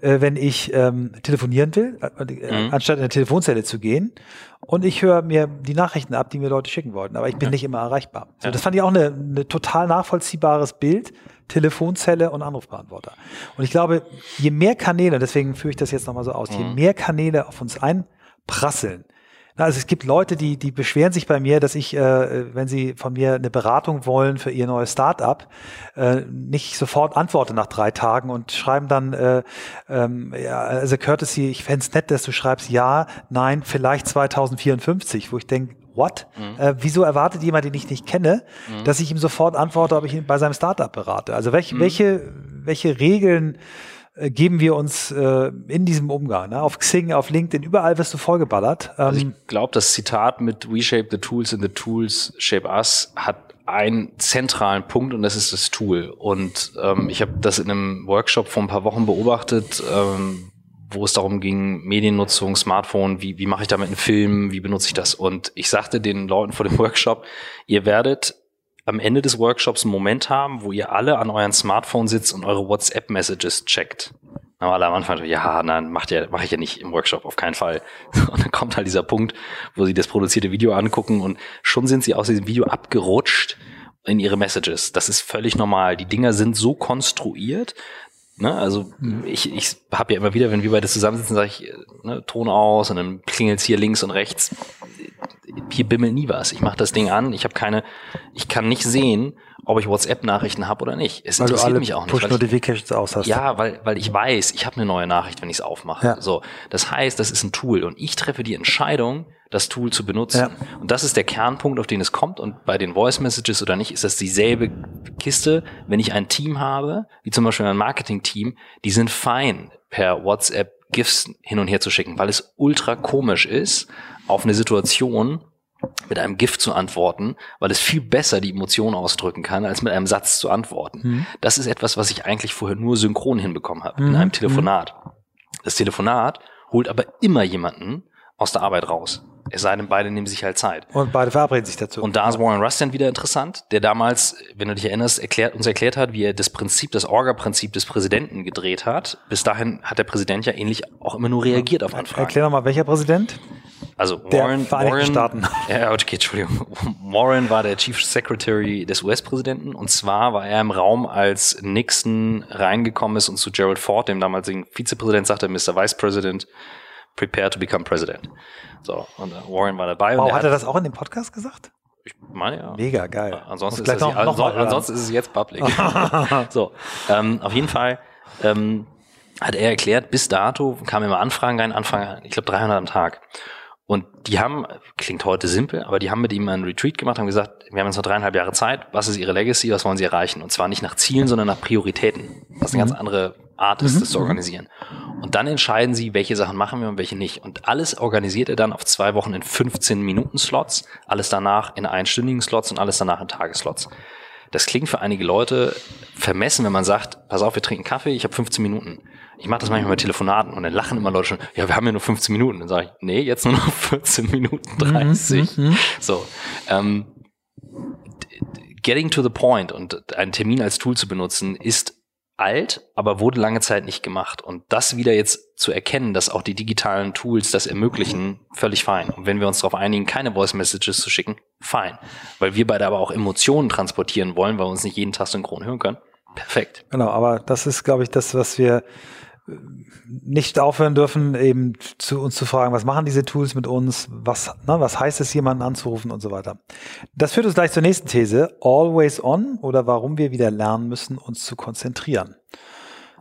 äh, wenn ich ähm, telefonieren will, äh, äh, mhm. anstatt in eine Telefonzelle zu gehen. Und ich höre mir die Nachrichten ab, die mir Leute schicken wollten. Aber ich bin ja. nicht immer erreichbar. So, ja. Das fand ich auch eine, eine total nachvollziehbares Bild. Telefonzelle und Anrufbeantworter. Und ich glaube, je mehr Kanäle, deswegen führe ich das jetzt nochmal so aus, mhm. je mehr Kanäle auf uns einprasseln, also es gibt Leute, die, die beschweren sich bei mir, dass ich, äh, wenn sie von mir eine Beratung wollen für ihr neues Startup, äh, nicht sofort antworte nach drei Tagen und schreiben dann, äh, ähm, ja, also Courtesy, ich fände es nett, dass du schreibst ja, nein, vielleicht 2054, wo ich denke, what? Mhm. Äh, wieso erwartet jemand, den ich nicht kenne, mhm. dass ich ihm sofort antworte, ob ich ihn bei seinem Startup berate? Also welche, mhm. welche, welche Regeln geben wir uns äh, in diesem Umgang. Ne? Auf Xing, auf LinkedIn, überall wirst du vollgeballert. Ähm, also ich glaube, das Zitat mit We shape the tools and the tools shape us hat einen zentralen Punkt und das ist das Tool. Und ähm, ich habe das in einem Workshop vor ein paar Wochen beobachtet, ähm, wo es darum ging, Mediennutzung, Smartphone, wie, wie mache ich damit einen Film, wie benutze ich das? Und ich sagte den Leuten vor dem Workshop, ihr werdet am Ende des Workshops einen Moment haben, wo ihr alle an euren Smartphone sitzt und eure WhatsApp-Messages checkt. Aber alle am Anfang, ja, nein, macht ja, mache ich ja nicht im Workshop, auf keinen Fall. [laughs] Und dann kommt halt dieser Punkt, wo sie das produzierte Video angucken und schon sind sie aus diesem Video abgerutscht in ihre Messages. Das ist völlig normal. Die Dinger sind so konstruiert, Ne, also ich, ich habe ja immer wieder, wenn wir beide zusammensitzen, sage ich, ne, Ton aus und dann klingelt's hier links und rechts. Hier bimmelt nie was. Ich mache das Ding an, ich habe keine, ich kann nicht sehen, ob ich WhatsApp-Nachrichten habe oder nicht. Es weil interessiert mich auch nicht. Push-Notifications aus hast. Ja, weil, weil ich weiß, ich habe eine neue Nachricht, wenn ich es aufmache. Ja. So, das heißt, das ist ein Tool und ich treffe die Entscheidung, das Tool zu benutzen. Ja. Und das ist der Kernpunkt, auf den es kommt. Und bei den Voice Messages oder nicht, ist das dieselbe Kiste. Wenn ich ein Team habe, wie zum Beispiel ein Marketing-Team, die sind fein per WhatsApp GIFs hin und her zu schicken, weil es ultra komisch ist, auf eine Situation mit einem GIF zu antworten, weil es viel besser die Emotionen ausdrücken kann, als mit einem Satz zu antworten. Mhm. Das ist etwas, was ich eigentlich vorher nur synchron hinbekommen habe, mhm. in einem Telefonat. Das Telefonat holt aber immer jemanden aus der Arbeit raus. Es sei denn, beide nehmen sich halt Zeit. Und beide verabreden sich dazu. Und da ist Warren Russ dann wieder interessant, der damals, wenn du dich erinnerst, erklärt, uns erklärt hat, wie er das Prinzip, das Orga-Prinzip des Präsidenten gedreht hat. Bis dahin hat der Präsident ja ähnlich auch immer nur reagiert auf Anfragen. Erklär doch mal, welcher Präsident? Also Warren, der Warren, Staaten. [laughs] Ja, okay, Entschuldigung. [laughs] Warren war der Chief Secretary des US-Präsidenten und zwar war er im Raum, als Nixon reingekommen ist und zu Gerald Ford, dem damaligen Vizepräsident, sagte, Mr. Vice President, prepare to become president. So, und uh, Warren war dabei. Wow, hat er das auch in dem Podcast gesagt? Ich meine ja. Mega geil. Ansonsten, ist, das, noch, noch ansonsten, ansonsten ist es jetzt public. [laughs] so, ähm, auf jeden Fall ähm, hat er erklärt, bis dato kamen immer Anfragen rein, Anfragen, ich glaube 300 am Tag. Und die haben, klingt heute simpel, aber die haben mit ihm einen Retreat gemacht, haben gesagt, wir haben jetzt noch dreieinhalb Jahre Zeit, was ist ihre Legacy, was wollen sie erreichen? Und zwar nicht nach Zielen, sondern nach Prioritäten. Was eine mhm. ganz andere Art ist, mhm. das zu organisieren. Und dann entscheiden sie, welche Sachen machen wir und welche nicht. Und alles organisiert er dann auf zwei Wochen in 15 Minuten Slots, alles danach in einstündigen Slots und alles danach in Tagesslots. Das klingt für einige Leute vermessen, wenn man sagt, pass auf, wir trinken Kaffee, ich habe 15 Minuten. Ich mache das manchmal bei Telefonaten und dann lachen immer Leute schon, ja, wir haben ja nur 15 Minuten. Dann sage ich, nee, jetzt nur noch [laughs] 14 Minuten 30. Mhm, mhm, so. Ähm, getting to the point und einen Termin als Tool zu benutzen, ist alt, aber wurde lange Zeit nicht gemacht. Und das wieder jetzt zu erkennen, dass auch die digitalen Tools das ermöglichen, völlig fein. Und wenn wir uns darauf einigen, keine Voice Messages zu schicken, fein. Weil wir beide aber auch Emotionen transportieren wollen, weil wir uns nicht jeden Tag synchron hören können. Perfekt. Genau, aber das ist, glaube ich, das, was wir nicht aufhören dürfen, eben zu uns zu fragen, was machen diese Tools mit uns, was, ne, was heißt es, jemanden anzurufen und so weiter. Das führt uns gleich zur nächsten These, always on oder warum wir wieder lernen müssen, uns zu konzentrieren.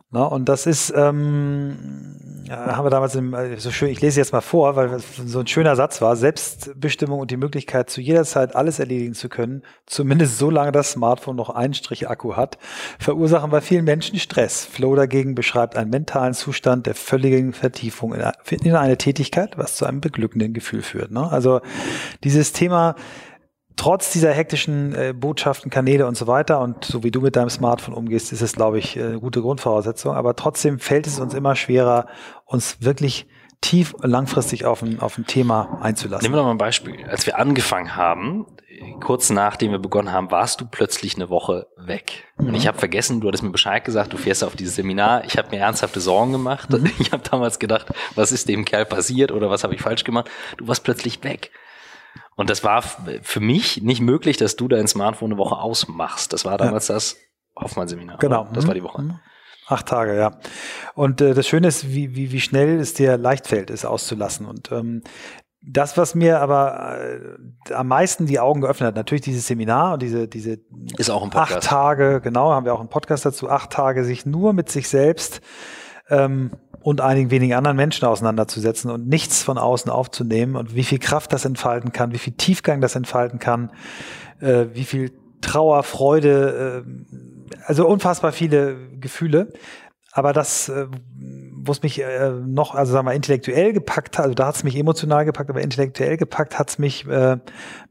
Na, und das ist, ähm, ja, haben wir damals im, äh, so schön, ich lese jetzt mal vor, weil es so ein schöner Satz war, Selbstbestimmung und die Möglichkeit, zu jeder Zeit alles erledigen zu können, zumindest solange das Smartphone noch einen Strich Akku hat, verursachen bei vielen Menschen Stress. Flow dagegen beschreibt einen mentalen Zustand der völligen Vertiefung in eine Tätigkeit, was zu einem beglückenden Gefühl führt. Ne? Also dieses Thema, trotz dieser hektischen äh, Botschaften, Kanäle und so weiter und so wie du mit deinem Smartphone umgehst, ist es, glaube ich, äh, eine gute Grundvoraussetzung. Aber trotzdem fällt es uns immer schwerer, uns wirklich tief langfristig auf ein, auf ein Thema einzulassen. Nehmen wir doch mal ein Beispiel. Als wir angefangen haben, kurz nachdem wir begonnen haben, warst du plötzlich eine Woche weg. Mhm. Und ich habe vergessen, du hattest mir Bescheid gesagt, du fährst auf dieses Seminar. Ich habe mir ernsthafte Sorgen gemacht. Mhm. [laughs] Ich habe damals gedacht, was ist dem Kerl passiert oder was habe ich falsch gemacht? Du warst plötzlich weg. Und das war für mich nicht möglich, dass du dein Smartphone eine Woche ausmachst. Das war damals ja. das Hoffmann-Seminar. Genau. Das war die Woche. Mhm. Acht Tage, ja. Und äh, das Schöne ist, wie, wie, wie schnell es dir leicht fällt, es auszulassen. Und ähm, das, was mir aber äh, am meisten die Augen geöffnet hat, natürlich dieses Seminar und diese, diese ist auch ein Podcast. acht Tage, genau, haben wir auch einen Podcast dazu, acht Tage sich nur mit sich selbst ähm, und einigen wenigen anderen Menschen auseinanderzusetzen und nichts von außen aufzunehmen und wie viel Kraft das entfalten kann, wie viel Tiefgang das entfalten kann, äh, wie viel Trauer, Freude, äh, also unfassbar viele Gefühle. Aber das, äh, wo es mich äh, noch, also sagen wir, intellektuell gepackt hat, also da hat es mich emotional gepackt, aber intellektuell gepackt hat es mich äh,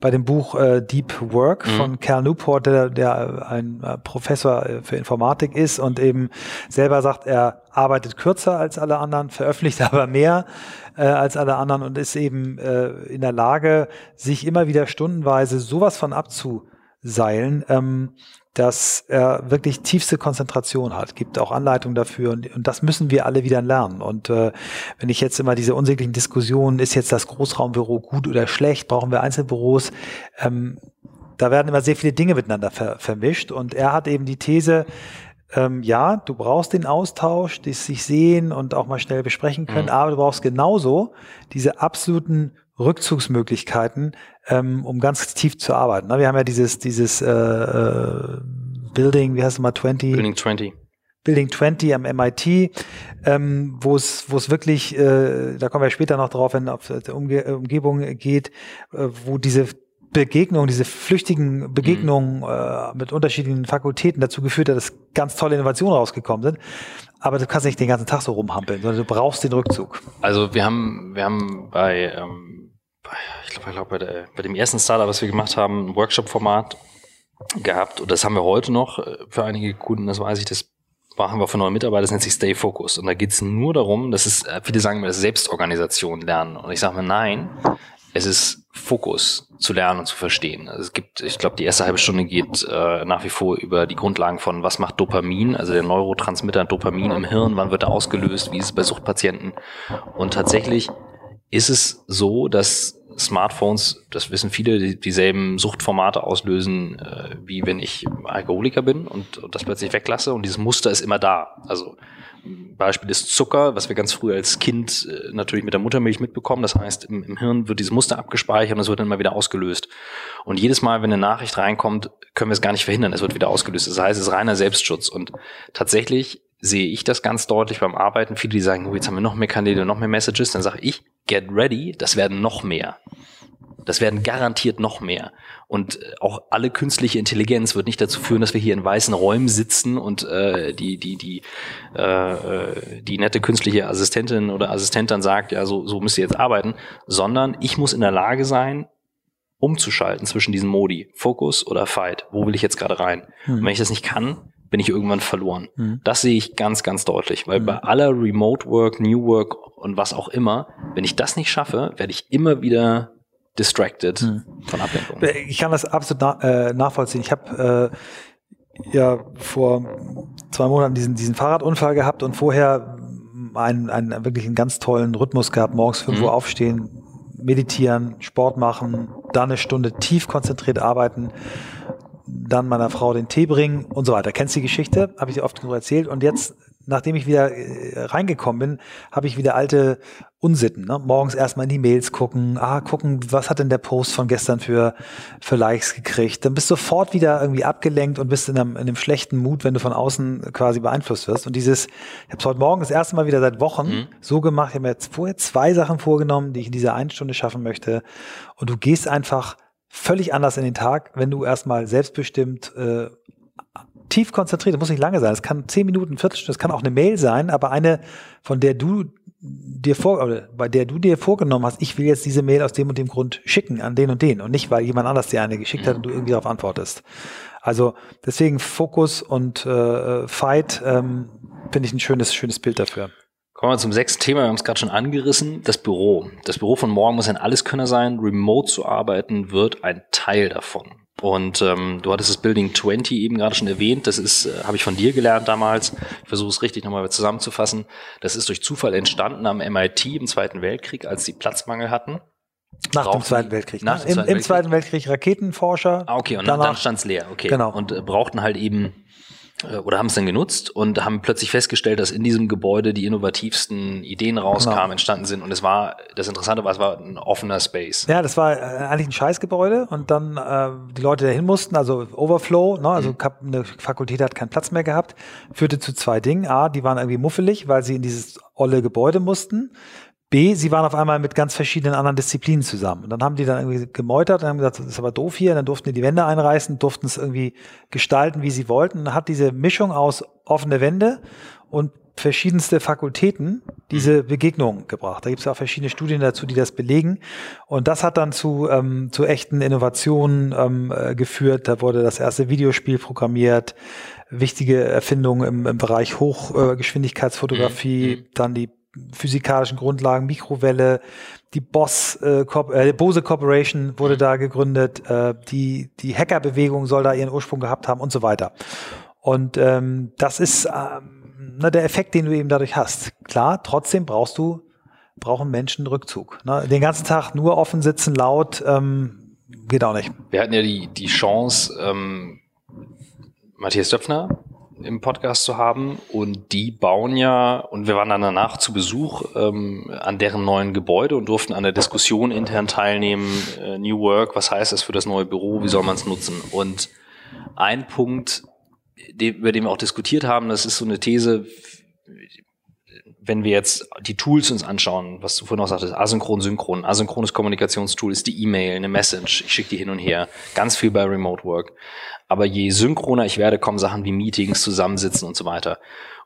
bei dem Buch äh, Deep Work mhm. von Cal Newport, der, der ein äh, Professor äh, für Informatik ist und eben selber sagt, er arbeitet kürzer als alle anderen, veröffentlicht [laughs] aber mehr äh, als alle anderen und ist eben äh, in der Lage, sich immer wieder stundenweise sowas von abzuseilen, ähm, dass er wirklich tiefste Konzentration hat. Gibt auch Anleitungen dafür und, und das müssen wir alle wieder lernen. Und äh, wenn ich jetzt immer diese unsäglichen Diskussionen, ist jetzt das Großraumbüro gut oder schlecht, brauchen wir Einzelbüros, ähm, da werden immer sehr viele Dinge miteinander ver vermischt. Und er hat eben die These, ähm, ja, du brauchst den Austausch, das sich sehen und auch mal schnell besprechen können, mhm. aber du brauchst genauso diese absoluten Rückzugsmöglichkeiten, ähm, um ganz tief zu arbeiten. Wir haben ja dieses, dieses äh, äh, Building, wie heißt es mal, 20? Building 20. Building 20 am MIT, ähm, wo es wo es wirklich, äh, da kommen wir später noch drauf, wenn es auf die Umge Umgebung geht, äh, wo diese Begegnungen, diese flüchtigen Begegnungen mhm. äh, mit unterschiedlichen Fakultäten dazu geführt hat, dass ganz tolle Innovationen rausgekommen sind. Aber du kannst nicht den ganzen Tag so rumhampeln, sondern du brauchst den Rückzug. Also wir haben, wir haben bei ähm ich glaube, glaub, bei, bei dem ersten Startup, was wir gemacht haben, ein Workshop-Format gehabt. Und das haben wir heute noch äh, für einige Kunden, das weiß ich, das machen wir für neue Mitarbeiter, das nennt sich Stay Focused. Und da geht es nur darum, dass es, äh, viele sagen mir, das Selbstorganisation lernen. Und ich sage mir, nein, es ist Fokus zu lernen und zu verstehen. Also es gibt, ich glaube, die erste halbe Stunde geht äh, nach wie vor über die Grundlagen von, was macht Dopamin, also der Neurotransmitter Dopamin im Hirn, wann wird er ausgelöst, wie ist es bei Suchtpatienten. Und tatsächlich ist es so, dass Smartphones, das wissen viele, die, dieselben Suchtformate auslösen, äh, wie wenn ich Alkoholiker bin und, und das plötzlich weglasse. Und dieses Muster ist immer da. Also Beispiel ist Zucker, was wir ganz früh als Kind äh, natürlich mit der Muttermilch mitbekommen. Das heißt, im, im, Hirn wird dieses Muster abgespeichert und es wird dann mal wieder ausgelöst. Und jedes Mal, wenn eine Nachricht reinkommt, können wir es gar nicht verhindern. Es wird wieder ausgelöst. Das heißt, es ist reiner Selbstschutz. Und tatsächlich sehe ich das ganz deutlich beim Arbeiten. Viele, die sagen, oh, jetzt haben wir noch mehr Kanäle, noch mehr Messages. Dann sage ich, get ready, das werden noch mehr. Das werden garantiert noch mehr. Und äh, auch alle künstliche Intelligenz wird nicht dazu führen, dass wir hier in weißen Räumen sitzen und äh, die, die, die, äh, äh, die nette künstliche Assistentin oder Assistent dann sagt, ja, so, so müsst ihr jetzt arbeiten, sondern ich muss in der Lage sein, umzuschalten zwischen diesen Modi, Focus oder Fight. Wo will ich jetzt gerade rein? Hm. Und wenn ich das nicht kann, bin ich irgendwann verloren. Mhm. Das sehe ich ganz, ganz deutlich, weil mhm. bei aller Remote Work, New Work und was auch immer, wenn ich das nicht schaffe, werde ich immer wieder distracted mhm. von Ablenkung. Ich kann das absolut na äh, nachvollziehen. Ich habe äh, ja vor zwei Monaten diesen, diesen Fahrradunfall gehabt und vorher einen, einen wirklich einen ganz tollen Rhythmus gehabt, morgens 5 Uhr mhm. aufstehen, meditieren, Sport machen, dann eine Stunde tief konzentriert arbeiten dann meiner Frau den Tee bringen und so weiter. Kennst du die Geschichte? Habe ich dir oft genug erzählt. Und jetzt, nachdem ich wieder äh, reingekommen bin, habe ich wieder alte Unsitten. Ne? Morgens erstmal in die Mails gucken, ah, gucken, was hat denn der Post von gestern für, für Likes gekriegt. Dann bist du sofort wieder irgendwie abgelenkt und bist in einem, in einem schlechten Mut, wenn du von außen quasi beeinflusst wirst. Und dieses, ich habe es heute Morgen das erste Mal wieder seit Wochen mhm. so gemacht. Ich habe mir jetzt vorher zwei Sachen vorgenommen, die ich in dieser einen Stunde schaffen möchte. Und du gehst einfach völlig anders in den Tag, wenn du erstmal selbstbestimmt äh, tief konzentriert, das muss nicht lange sein, es kann zehn Minuten, Viertelstunde, es kann auch eine Mail sein, aber eine, von der du dir vor, oder bei der du dir vorgenommen hast, ich will jetzt diese Mail aus dem und dem Grund schicken an den und den und nicht, weil jemand anders dir eine geschickt hat und du irgendwie darauf antwortest. Also deswegen Fokus und äh, Fight ähm, finde ich ein schönes, schönes Bild dafür. Kommen wir zum sechsten Thema, wir haben es gerade schon angerissen, das Büro. Das Büro von morgen muss ein Alleskönner sein, remote zu arbeiten wird ein Teil davon. Und ähm, du hattest das Building 20 eben gerade schon erwähnt, das ist, äh, habe ich von dir gelernt damals, ich versuche es richtig nochmal zusammenzufassen, das ist durch Zufall entstanden am MIT im Zweiten Weltkrieg, als sie Platzmangel hatten. Nach dem Zweiten Weltkrieg. Nach ne? Im, Zweiten Im, Zweiten Weltkrieg Raketenforscher. Ah, okay, und danach, dann stand es leer, okay. Genau. Und äh, brauchten halt eben oder haben es dann genutzt und haben plötzlich festgestellt, dass in diesem Gebäude die innovativsten Ideen rauskamen, genau. entstanden sind und es war, das Interessante war, es war ein offener Space. Ja, das war äh, eigentlich ein Scheißgebäude und dann äh, die Leute dahin mussten, also Overflow, ne, also mhm. eine Fakultät hat keinen Platz mehr gehabt, führte zu zwei Dingen. A, die waren irgendwie muffelig, weil sie in dieses olle Gebäude mussten. B, sie waren auf einmal mit ganz verschiedenen anderen Disziplinen zusammen. Und dann haben die dann irgendwie gemeutert und haben gesagt, das ist aber doof hier. Und dann durften die die Wände einreißen, durften es irgendwie gestalten, wie sie wollten. Und dann hat diese Mischung aus offene Wände und verschiedenste Fakultäten diese mhm. Begegnung gebracht. Da gibt es auch verschiedene Studien dazu, die das belegen. Und das hat dann zu, ähm, zu echten Innovationen ähm, äh, geführt. Da wurde das erste Videospiel programmiert, wichtige Erfindungen im, im Bereich Hochgeschwindigkeitsfotografie, äh, mhm. dann die physikalischen Grundlagen, Mikrowelle, die Boss, äh, äh, Bose Corporation wurde mhm. da gegründet, äh, die, die Hackerbewegung soll da ihren Ursprung gehabt haben und so weiter. Und ähm, das ist ähm, ne, der Effekt, den du eben dadurch hast. Klar, trotzdem brauchst du, brauchen Menschen Rückzug. Ne? Den ganzen Tag nur offen sitzen, laut, ähm, geht auch nicht. Wir hatten ja die, die Chance, ähm, Matthias Döpfner im Podcast zu haben und die bauen ja, und wir waren dann danach zu Besuch ähm, an deren neuen Gebäude und durften an der Diskussion intern teilnehmen, äh, New Work, was heißt das für das neue Büro, wie soll man es nutzen? Und ein Punkt, über den wir auch diskutiert haben, das ist so eine These, wenn wir jetzt die Tools uns anschauen, was du vorhin auch sagtest, asynchron, synchron, asynchrones Kommunikationstool ist die E-Mail, eine Message, ich schicke die hin und her, ganz viel bei Remote Work. Aber je synchroner ich werde, kommen Sachen wie Meetings, Zusammensitzen und so weiter.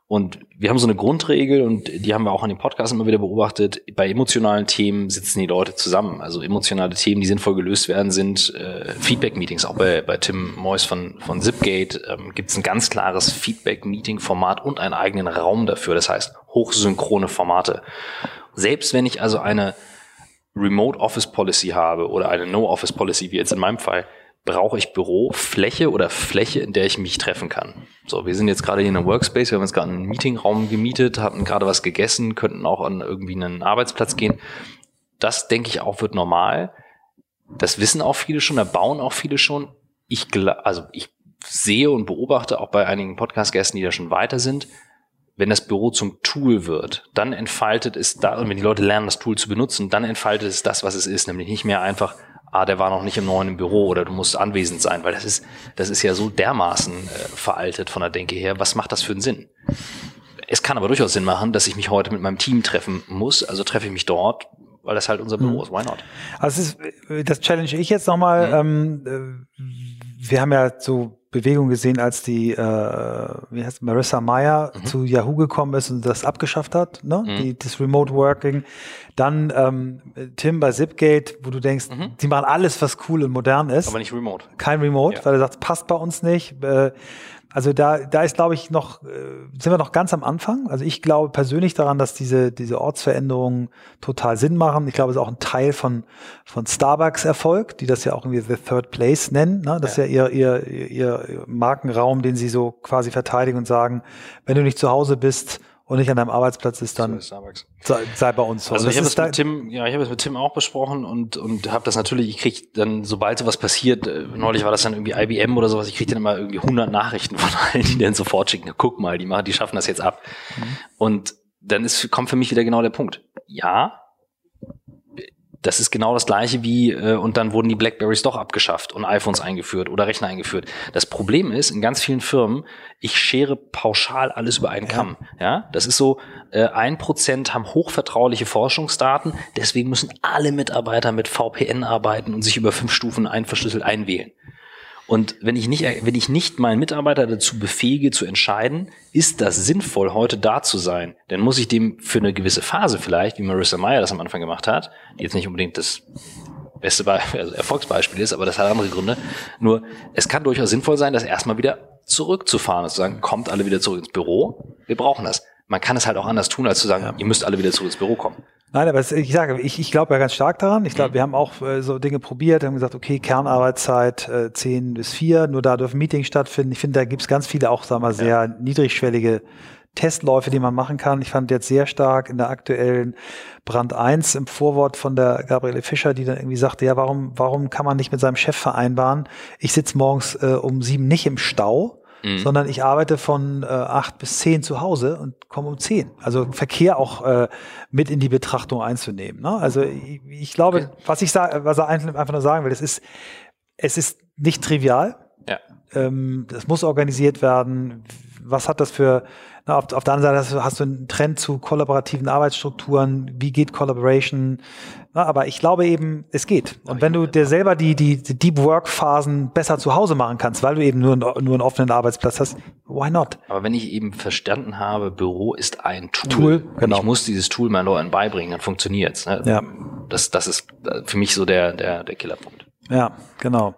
Und wir haben so eine Grundregel und die haben wir auch an dem Podcast immer wieder beobachtet. Bei emotionalen Themen sitzen die Leute zusammen. Also emotionale Themen, die sinnvoll gelöst werden, sind äh, Feedback-Meetings. Auch bei, bei Tim Moyes von, von Zipgate ähm, gibt es ein ganz klares Feedback-Meeting-Format und einen eigenen Raum dafür. Das heißt hochsynchrone Formate. Selbst wenn ich also eine Remote Office Policy habe oder eine No Office Policy, wie jetzt in meinem Fall, brauche ich Bürofläche oder Fläche, in der ich mich treffen kann. So, wir sind jetzt gerade hier in einem Workspace, wir haben jetzt gerade einen Meetingraum gemietet, hatten gerade was gegessen, könnten auch an irgendwie einen Arbeitsplatz gehen. Das denke ich auch wird normal. Das wissen auch viele schon, da bauen auch viele schon. Ich, also ich sehe und beobachte auch bei einigen Podcast-Gästen, die da schon weiter sind, wenn das Büro zum Tool wird, dann entfaltet es da, und wenn die Leute lernen, das Tool zu benutzen, dann entfaltet es das, was es ist, nämlich nicht mehr einfach ah, der war noch nicht im neuen im Büro oder du musst anwesend sein, weil das ist, das ist ja so dermaßen äh, veraltet von der Denke her. Was macht das für einen Sinn? Es kann aber durchaus Sinn machen, dass ich mich heute mit meinem Team treffen muss, also treffe ich mich dort, weil das halt unser Büro mhm. ist. Why not? Also das, ist, das challenge ich jetzt nochmal. Mhm. Ähm, äh, wir haben ja so Bewegung gesehen, als die, äh, wie heißt Marissa Meyer mhm. zu Yahoo gekommen ist und das abgeschafft hat, ne? Mhm. Die, das Remote Working. Dann ähm, Tim bei Zipgate, wo du denkst, mhm. die machen alles, was cool und modern ist. Aber nicht remote. Kein Remote, ja. weil er sagt, passt bei uns nicht. Äh, also da, da ist, glaube ich, noch, äh, sind wir noch ganz am Anfang. Also ich glaube persönlich daran, dass diese, diese Ortsveränderungen total Sinn machen. Ich glaube, es ist auch ein Teil von, von Starbucks Erfolg, die das ja auch irgendwie The Third Place nennen. Ne? Das ja. ist ja ihr, ihr, ihr Markenraum, den sie so quasi verteidigen und sagen, wenn du nicht zu Hause bist, und nicht an deinem Arbeitsplatz ist, dann so ist sei, sei, bei uns. So. Also ich habe es mit Tim, ja, ich habe es mit Tim auch besprochen und und habe das natürlich. Ich krieg dann, sobald sowas passiert, äh, neulich war das dann irgendwie IBM oder sowas. Ich krieg dann immer irgendwie 100 Nachrichten von allen, die dann sofort schicken. Guck mal, die machen, die schaffen das jetzt ab. Mhm. Und dann ist kommt für mich wieder genau der Punkt. Ja, das ist genau das gleiche wie, äh, und dann wurden die Blackberries doch abgeschafft und iPhones eingeführt oder Rechner eingeführt. Das Problem ist, in ganz vielen Firmen, ich schere pauschal alles über einen Kamm. Ja, das ist so, äh, ein Prozent haben hochvertrauliche Forschungsdaten, deswegen müssen alle Mitarbeiter mit VPN arbeiten und sich über fünf Stufen einverschlüsselt einwählen. Und wenn ich nicht, wenn ich nicht meinen Mitarbeiter dazu befähige zu entscheiden, ist das sinnvoll, heute da zu sein, dann muss ich dem für eine gewisse Phase vielleicht, wie Marissa Meyer das am Anfang gemacht hat, die jetzt nicht unbedingt das beste Be also Erfolgsbeispiel ist, aber das hat andere Gründe. Nur, es kann durchaus sinnvoll sein, das erstmal wieder zurückzufahren und zu sagen, kommt alle wieder zurück ins Büro, wir brauchen das. Man kann es halt auch anders tun, als zu sagen, ja. ihr müsst alle wieder zurück ins Büro kommen. Nein, aber ich sage, ich, ich glaube ja ganz stark daran. Ich glaube, mhm. wir haben auch äh, so Dinge probiert, haben gesagt, okay, Kernarbeitszeit äh, 10 bis 4, nur da dürfen Meetings stattfinden. Ich finde, da gibt's ganz viele auch, sagen wir, sehr ja. niedrigschwellige Testläufe, die man machen kann. Ich fand jetzt sehr stark in der aktuellen Brand 1 im Vorwort von der Gabriele Fischer, die dann irgendwie sagte, ja, warum, warum kann man nicht mit seinem Chef vereinbaren? Ich sitze morgens äh, um sieben nicht im Stau, mhm. sondern ich arbeite von äh, acht bis zehn zu Hause und komme um zehn. Also Verkehr auch äh, mit in die Betrachtung einzunehmen. Ne? Also ich, ich glaube, okay. was ich sage, was er einfach nur sagen will, es ist, es ist nicht trivial. Ja. Ähm, das muss organisiert werden. Was hat das für, na, auf, auf der anderen Seite hast du, hast du einen Trend zu kollaborativen Arbeitsstrukturen, wie geht Collaboration, na, aber ich glaube eben, es geht. Und wenn du dir selber die, die, die Deep Work Phasen besser zu Hause machen kannst, weil du eben nur, nur einen offenen Arbeitsplatz hast, why not? Aber wenn ich eben verstanden habe, Büro ist ein Tool, Tool genau. ich muss dieses Tool meinen Leuten beibringen, dann funktioniert's. Ne? Ja. Das, das ist für mich so der, der, der Killerpunkt. Ja, genau.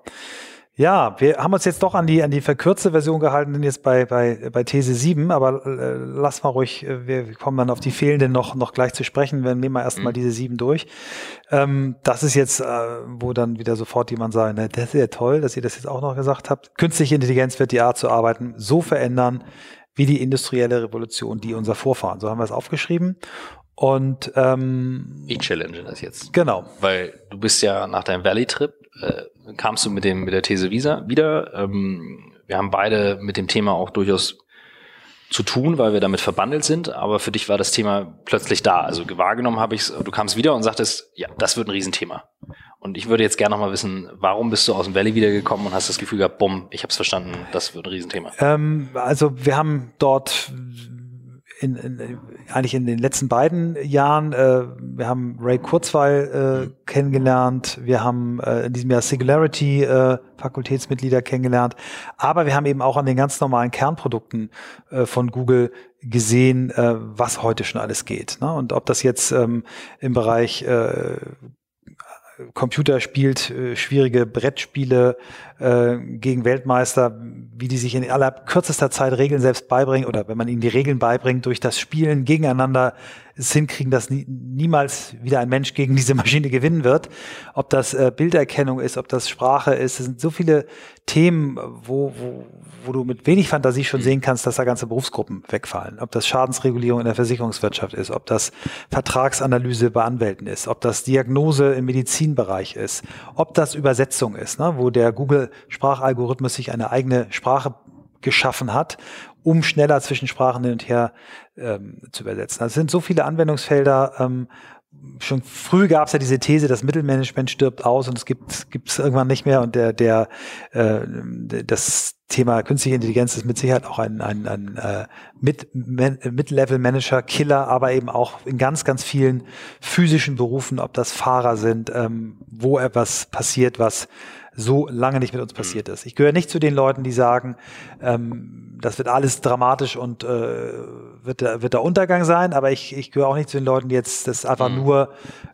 Ja, wir haben uns jetzt doch an die, an die verkürzte Version gehalten, sind jetzt bei, bei, bei These 7, aber äh, lass mal ruhig, äh, wir kommen dann auf die fehlenden noch, noch gleich zu sprechen, wir nehmen wir erstmal mhm. diese 7 durch. Ähm, das ist jetzt, äh, wo dann wieder sofort jemand sagt, na, das ist ja toll, dass ihr das jetzt auch noch gesagt habt. Künstliche Intelligenz wird die Art zu arbeiten so verändern, wie die industrielle Revolution, die unser Vorfahren. So haben wir es aufgeschrieben. Und ähm, ich challenge das jetzt. Genau. Weil du bist ja nach deinem Valley-Trip äh, kamst du mit dem mit der These Visa wieder. Ähm, wir haben beide mit dem Thema auch durchaus zu tun, weil wir damit verbandelt sind, aber für dich war das Thema plötzlich da. Also wahrgenommen habe ich es, du kamst wieder und sagtest, ja, das wird ein Riesenthema. Und ich würde jetzt gerne nochmal wissen, warum bist du aus dem Valley wiedergekommen und hast das Gefühl gehabt, bumm, ich habe es verstanden, das wird ein Riesenthema. Ähm, also wir haben dort in, in, eigentlich in den letzten beiden Jahren. Äh, wir haben Ray Kurzweil äh, kennengelernt, wir haben äh, in diesem Jahr Singularity äh, Fakultätsmitglieder kennengelernt, aber wir haben eben auch an den ganz normalen Kernprodukten äh, von Google gesehen, äh, was heute schon alles geht. Ne? Und ob das jetzt ähm, im Bereich äh, Computer spielt äh, schwierige Brettspiele äh, gegen Weltmeister, wie die sich in aller kürzester Zeit Regeln selbst beibringen oder wenn man ihnen die Regeln beibringt, durch das Spielen gegeneinander es hinkriegen, dass nie, niemals wieder ein Mensch gegen diese Maschine gewinnen wird. Ob das äh, Bilderkennung ist, ob das Sprache ist, es sind so viele Themen, wo, wo, wo du mit wenig Fantasie schon sehen kannst, dass da ganze Berufsgruppen wegfallen. Ob das Schadensregulierung in der Versicherungswirtschaft ist, ob das Vertragsanalyse bei Anwälten ist, ob das Diagnose im Medizinbereich ist, ob das Übersetzung ist, ne, wo der Google-Sprachalgorithmus sich eine eigene Sprache geschaffen hat, um schneller zwischen Sprachen hin und her ähm, zu übersetzen. Also es sind so viele Anwendungsfelder. Ähm, schon früh gab es ja diese These, das Mittelmanagement stirbt aus und es gibt es irgendwann nicht mehr und der der äh, das Thema künstliche Intelligenz ist mit Sicherheit auch ein, ein, ein äh, Mid-Level-Manager-Killer, aber eben auch in ganz, ganz vielen physischen Berufen, ob das Fahrer sind, ähm, wo etwas passiert, was so lange nicht mit uns passiert ist. Ich gehöre nicht zu den Leuten, die sagen, ähm, das wird alles dramatisch und äh, wird, der, wird der Untergang sein, aber ich, ich gehöre auch nicht zu den Leuten, die jetzt das einfach mhm. nur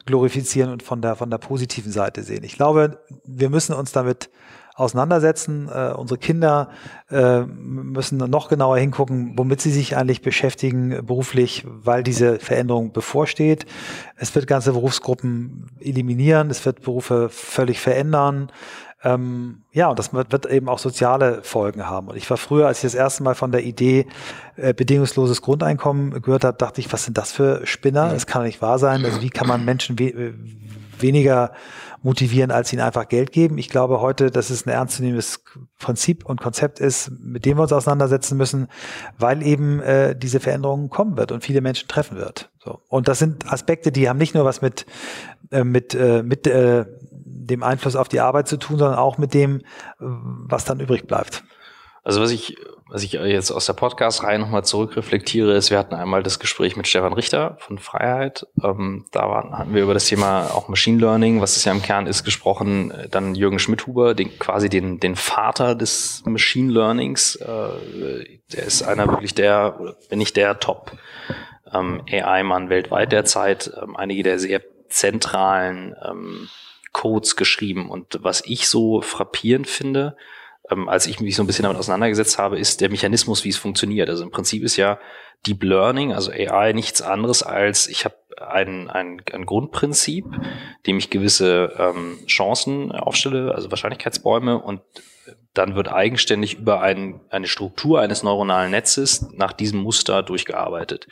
glorifizieren und von der, von der positiven Seite sehen. Ich glaube, wir müssen uns damit auseinandersetzen. Äh, unsere Kinder äh, müssen noch genauer hingucken, womit sie sich eigentlich beschäftigen beruflich, weil diese Veränderung bevorsteht. Es wird ganze Berufsgruppen eliminieren, es wird Berufe völlig verändern. Ähm, ja, und das wird, eben auch soziale Folgen haben. Und ich war früher, als ich das erste Mal von der Idee äh, bedingungsloses Grundeinkommen gehört habe, dachte ich, was sind das für Spinner? Das kann nicht wahr sein. Also wie kann man Menschen we äh, weniger motivieren, als ihnen einfach Geld geben? Ich glaube heute, dass es ein ernstzunehmendes Prinzip und Konzept ist, mit dem wir uns auseinandersetzen müssen, weil eben äh, diese Veränderung kommen wird und viele Menschen treffen wird. So. Und das sind Aspekte, die haben nicht nur was mit, äh, mit, äh, mit äh, dem Einfluss auf die Arbeit zu tun, sondern auch mit dem, was dann übrig bleibt. Also was ich, was ich jetzt aus der Podcast-Reihe nochmal zurückreflektiere, ist, wir hatten einmal das Gespräch mit Stefan Richter von Freiheit. Ähm, da waren, hatten wir über das Thema auch Machine Learning, was es ja im Kern ist, gesprochen. Dann Jürgen Schmidhuber, den, quasi den, den Vater des Machine Learnings. Äh, der ist einer wirklich der, wenn nicht der Top ähm, AI-Mann weltweit derzeit. Ähm, einige der sehr zentralen ähm, Codes geschrieben. Und was ich so frappierend finde, ähm, als ich mich so ein bisschen damit auseinandergesetzt habe, ist der Mechanismus, wie es funktioniert. Also im Prinzip ist ja Deep Learning, also AI, nichts anderes als ich habe ein, ein, ein Grundprinzip, dem ich gewisse ähm, Chancen aufstelle, also Wahrscheinlichkeitsbäume und dann wird eigenständig über ein, eine Struktur eines neuronalen Netzes nach diesem Muster durchgearbeitet.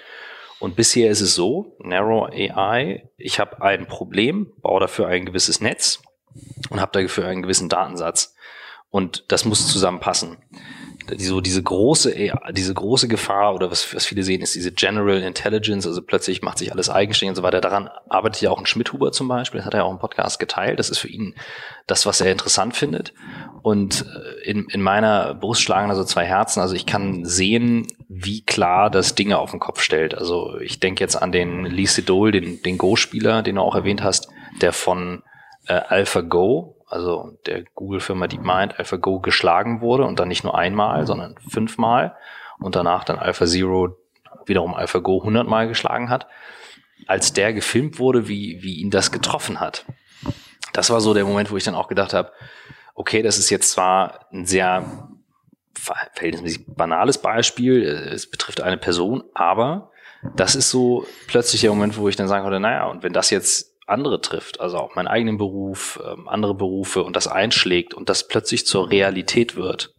Und bisher ist es so, Narrow AI, ich habe ein Problem, baue dafür ein gewisses Netz und habe dafür einen gewissen Datensatz. Und das muss zusammenpassen. So diese große, diese große Gefahr oder was, was viele sehen, ist diese General Intelligence, also plötzlich macht sich alles eigenständig und so weiter. Daran arbeitet ja auch ein Schmidhuber zum Beispiel, das hat er auch im Podcast geteilt. Das ist für ihn das, was er interessant findet. Und äh, in, in meiner Brust schlagen also zwei Herzen. Also ich kann sehen, wie klar das Dinge auf den Kopf stellt. Also ich denke jetzt an den Lee Sedol, den, den Go-Spieler, den du auch erwähnt hast, der von äh, AlphaGo, also der Google-Firma DeepMind, AlphaGo geschlagen wurde und dann nicht nur einmal, sondern fünfmal und danach dann AlphaZero wiederum AlphaGo hundertmal geschlagen hat. Als der gefilmt wurde, wie, wie ihn das getroffen hat. Das war so der Moment, wo ich dann auch gedacht habe, okay, das ist jetzt zwar ein sehr verhältnismäßig banales Beispiel, es betrifft eine Person, aber das ist so plötzlich der Moment, wo ich dann sagen konnte, naja, und wenn das jetzt andere trifft, also auch meinen eigenen Beruf, ähm, andere Berufe und das einschlägt und das plötzlich zur Realität wird,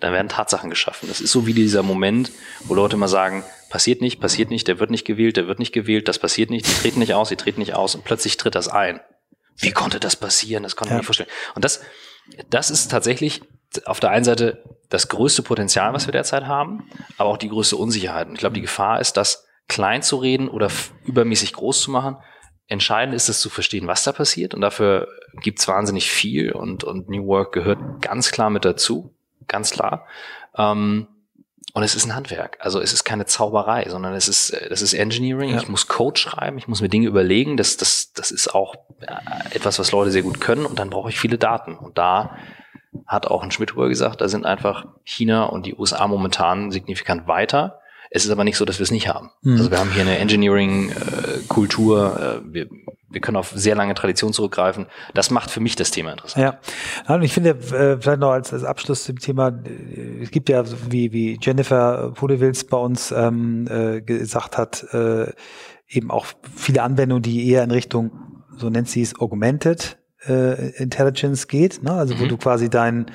dann werden Tatsachen geschaffen. Das ist so wie dieser Moment, wo Leute immer sagen, passiert nicht, passiert nicht, der wird nicht gewählt, der wird nicht gewählt, das passiert nicht, die treten nicht aus, sie treten nicht aus und plötzlich tritt das ein. Wie konnte das passieren? Das konnte ich ja. nicht vorstellen. Und das, das ist tatsächlich auf der einen Seite das größte Potenzial, was wir derzeit haben, aber auch die größte Unsicherheit. Und ich glaube, die Gefahr ist, das klein zu reden oder übermäßig groß zu machen Entscheidend ist es zu verstehen, was da passiert. Und dafür gibt's wahnsinnig viel und, und New Work gehört ganz klar mit dazu. Ganz klar. Ähm, und es ist ein Handwerk. Also es ist keine Zauberei, sondern es ist, das ist Engineering. Ja. Ich muss Code schreiben, ich muss mir Dinge überlegen. Das, das, das ist auch äh, etwas, was Leute sehr gut können. Und dann brauche ich viele Daten. Und da hat auch ein Schmidt gesagt, da sind einfach China und die USA momentan signifikant weiter. Es ist aber nicht so, dass wir es nicht haben. Mhm. Also wir haben hier eine Engineering-Kultur. Äh, wir, wir können auf sehr lange Tradition zurückgreifen. Das macht für mich das Thema interessant. Ja, und ich finde äh, vielleicht noch als, als Abschluss zum Thema, äh, es gibt ja, wie, wie Jennifer Podewils bei uns ähm, äh, gesagt hat, äh, eben auch viele Anwendungen, die eher in Richtung, so nennt sie es, Augmented äh, Intelligence geht, ne? also wo mhm. du quasi deinen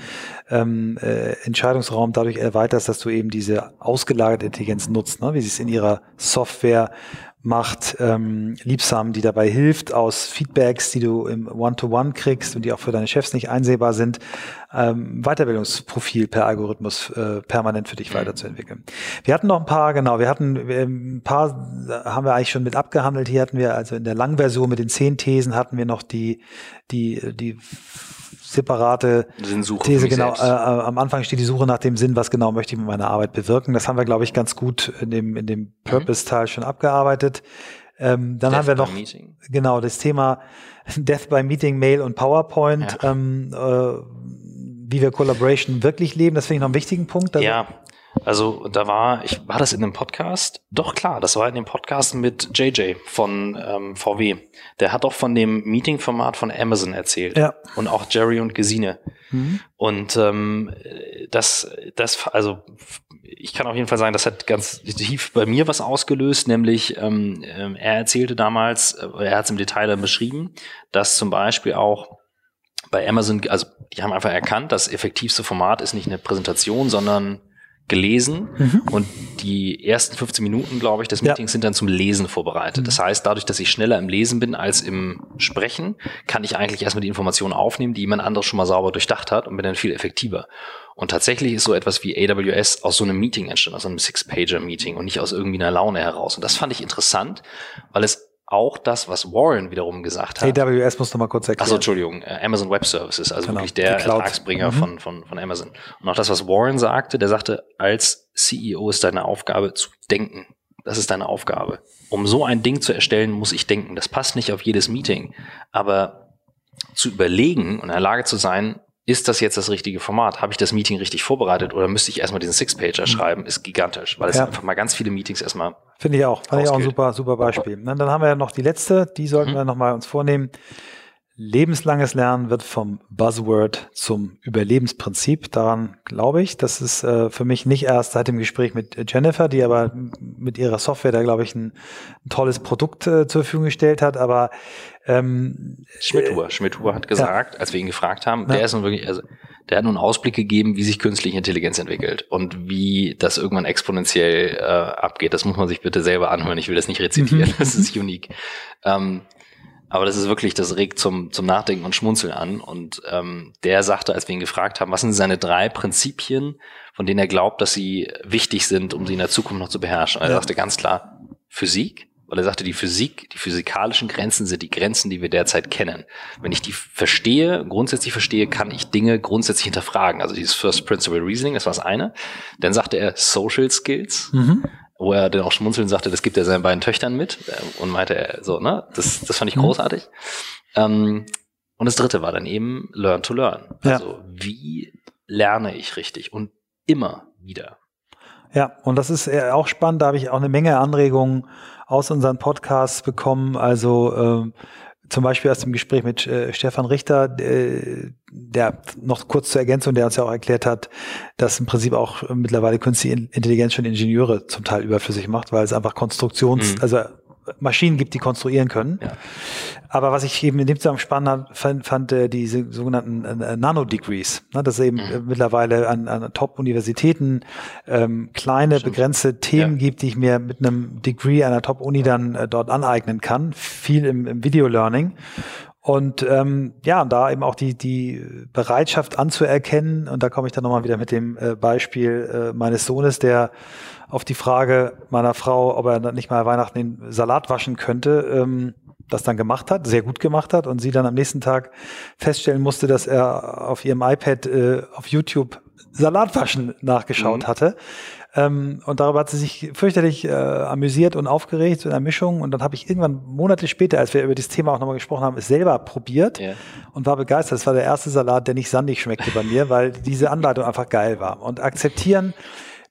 ähm, äh, Entscheidungsraum dadurch erweiterst, dass du eben diese ausgelagerte Intelligenz nutzt, ne? wie sie es in ihrer Software macht, ähm, liebsam, die dabei hilft, aus Feedbacks, die du im One-to-One -One kriegst und die auch für deine Chefs nicht einsehbar sind, ähm, Weiterbildungsprofil per Algorithmus äh, permanent für dich mhm. weiterzuentwickeln. Wir hatten noch ein paar, genau, wir hatten ein paar, haben wir eigentlich schon mit abgehandelt. Hier hatten wir also in der Langversion mit den zehn Thesen hatten wir noch die, die, die separate Sinnsuche These. Genau, äh, äh, am Anfang steht die Suche nach dem Sinn, was genau möchte ich mit meiner Arbeit bewirken. Das haben wir, glaube ich, ganz gut in dem, in dem mhm. Purpose-Teil schon abgearbeitet. Ähm, dann Death haben wir noch genau das Thema [laughs] Death by Meeting, Mail und PowerPoint, ja. ähm, äh, wie wir Collaboration wirklich leben. Das finde ich noch einen wichtigen Punkt. ja, also da war, ich war das in einem Podcast? Doch klar, das war in dem Podcast mit JJ von ähm, VW. Der hat auch von dem Meeting-Format von Amazon erzählt. Ja. Und auch Jerry und Gesine. Mhm. Und ähm, das, das, also ich kann auf jeden Fall sagen, das hat ganz tief bei mir was ausgelöst, nämlich ähm, ähm er erzählte damals, äh, er hat es im Detail dann beschrieben, dass zum Beispiel auch bei Amazon, also die haben einfach erkannt, das effektivste Format ist nicht eine Präsentation, sondern gelesen mhm. und die ersten 15 Minuten, glaube ich, des Meetings ja. sind dann zum Lesen vorbereitet. Mhm. Das heißt, dadurch, dass ich schneller im Lesen bin als im Sprechen, kann ich eigentlich erstmal die Informationen aufnehmen, die jemand anderes schon mal sauber durchdacht hat und bin dann viel effektiver. Und tatsächlich ist so etwas wie AWS aus so einem Meeting entstanden, aus einem Six-Pager-Meeting und nicht aus irgendwie einer Laune heraus. Und das fand ich interessant, weil es auch das, was Warren wiederum gesagt hat. AWS muss noch mal kurz erklären. Achso, Entschuldigung, äh, Amazon Web Services, also genau, wirklich der Ertragsbringer mhm. von, von, von Amazon. Und auch das, was Warren sagte, der sagte, als CEO ist deine Aufgabe zu denken. Das ist deine Aufgabe. Um so ein Ding zu erstellen, muss ich denken. Das passt nicht auf jedes Meeting. Aber zu überlegen und in der Lage zu sein, ist das jetzt das richtige Format? Habe ich das Meeting richtig vorbereitet oder müsste ich erstmal diesen Six-Pager mhm. schreiben? Ist gigantisch, weil es ja. einfach mal ganz viele Meetings erstmal. Finde ich auch. Fand ich auch ein super, super Beispiel. dann haben wir ja noch die letzte, die sollten mhm. wir nochmal uns vornehmen. Lebenslanges Lernen wird vom Buzzword zum Überlebensprinzip. Daran glaube ich. Das ist äh, für mich nicht erst seit dem Gespräch mit Jennifer, die aber mit ihrer Software da, glaube ich, ein, ein tolles Produkt äh, zur Verfügung gestellt hat. Aber ähm, Schmidhuber. Äh, Schmidhuber hat gesagt, ja. als wir ihn gefragt haben, ja. der ist nun wirklich, also der hat nun Ausblick gegeben, wie sich künstliche Intelligenz entwickelt und wie das irgendwann exponentiell äh, abgeht. Das muss man sich bitte selber anhören. Ich will das nicht rezitieren. Mhm. das ist unique. Ähm, Aber das ist wirklich, das regt zum, zum Nachdenken und Schmunzeln an. Und ähm, der sagte, als wir ihn gefragt haben, was sind seine drei Prinzipien, von denen er glaubt, dass sie wichtig sind, um sie in der Zukunft noch zu beherrschen. Und er ja. sagte ganz klar, Physik, weil er sagte, die Physik, die physikalischen Grenzen sind die Grenzen, die wir derzeit kennen. Wenn ich die verstehe, grundsätzlich verstehe, kann ich Dinge grundsätzlich hinterfragen. Also dieses First Principle Reasoning, das war das eine. Dann sagte er Social Skills. Mhm wo er dann auch schmunzeln sagte, das gibt er seinen beiden Töchtern mit äh, und meinte er so, ne, das, das fand ich mhm. großartig. Mhm. und das dritte war dann eben Learn to Learn. Also ja. wie lerne ich richtig und immer wieder. Ja, und das ist äh, auch spannend, da habe ich auch eine Menge Anregungen aus unseren Podcasts bekommen. Also ähm, zum Beispiel aus dem Gespräch mit äh, Stefan Richter, äh, der noch kurz zur Ergänzung, der uns ja auch erklärt hat, dass im Prinzip auch mittlerweile künstliche Intelligenz schon Ingenieure zum Teil überflüssig macht, weil es einfach Konstruktions, mhm. also Maschinen gibt, die konstruieren können. Ja. Aber was ich eben in dem Zusammenhang spannend fand, fand äh, diese sogenannten äh, Nano-Degrees. Ne, dass es eben mhm. mittlerweile an, an Top-Universitäten ähm, kleine, Stimmt. begrenzte Themen ja. gibt, die ich mir mit einem Degree einer Top-Uni dann äh, dort aneignen kann. Viel im, im Video-Learning. Und ähm, ja, da eben auch die, die Bereitschaft anzuerkennen, und da komme ich dann nochmal wieder mit dem äh, Beispiel äh, meines Sohnes, der auf die Frage meiner Frau, ob er nicht mal Weihnachten den Salat waschen könnte, ähm, das dann gemacht hat, sehr gut gemacht hat und sie dann am nächsten Tag feststellen musste, dass er auf ihrem iPad äh, auf YouTube Salatwaschen nachgeschaut mhm. hatte. Ähm, und darüber hat sie sich fürchterlich äh, amüsiert und aufgeregt in der Mischung. Und dann habe ich irgendwann Monate später, als wir über dieses Thema auch nochmal gesprochen haben, es selber probiert yeah. und war begeistert. Das war der erste Salat, der nicht sandig schmeckte bei mir, weil diese Anleitung einfach geil war. Und akzeptieren,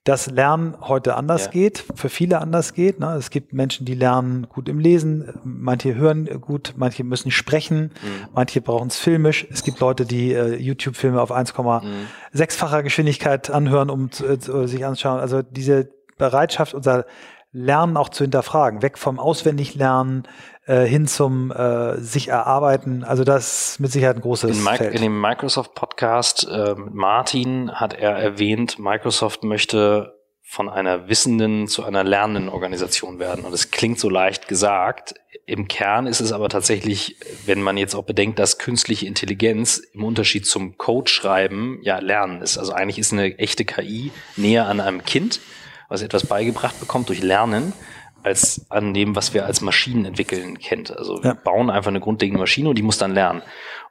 dass Lernen heute anders ja. geht, für viele anders geht. Ne? Es gibt Menschen, die lernen gut im Lesen, manche hören gut, manche müssen sprechen, mhm. manche brauchen es filmisch. Es gibt Leute, die äh, YouTube-Filme auf 1,6-facher mhm. Geschwindigkeit anhören, um äh, sich anzuschauen. Also diese Bereitschaft, unser Lernen auch zu hinterfragen, weg vom Auswendiglernen äh, hin zum äh, sich erarbeiten. Also das ist mit Sicherheit ein großes in, Feld. in dem Microsoft Podcast äh, Martin hat er erwähnt, Microsoft möchte von einer wissenden zu einer lernenden Organisation werden. Und es klingt so leicht gesagt. Im Kern ist es aber tatsächlich, wenn man jetzt auch bedenkt, dass künstliche Intelligenz im Unterschied zum Code schreiben ja Lernen ist. Also eigentlich ist eine echte KI näher an einem Kind was etwas beigebracht bekommt durch Lernen, als an dem, was wir als Maschinen entwickeln kennt. Also ja. wir bauen einfach eine grundlegende Maschine und die muss dann lernen.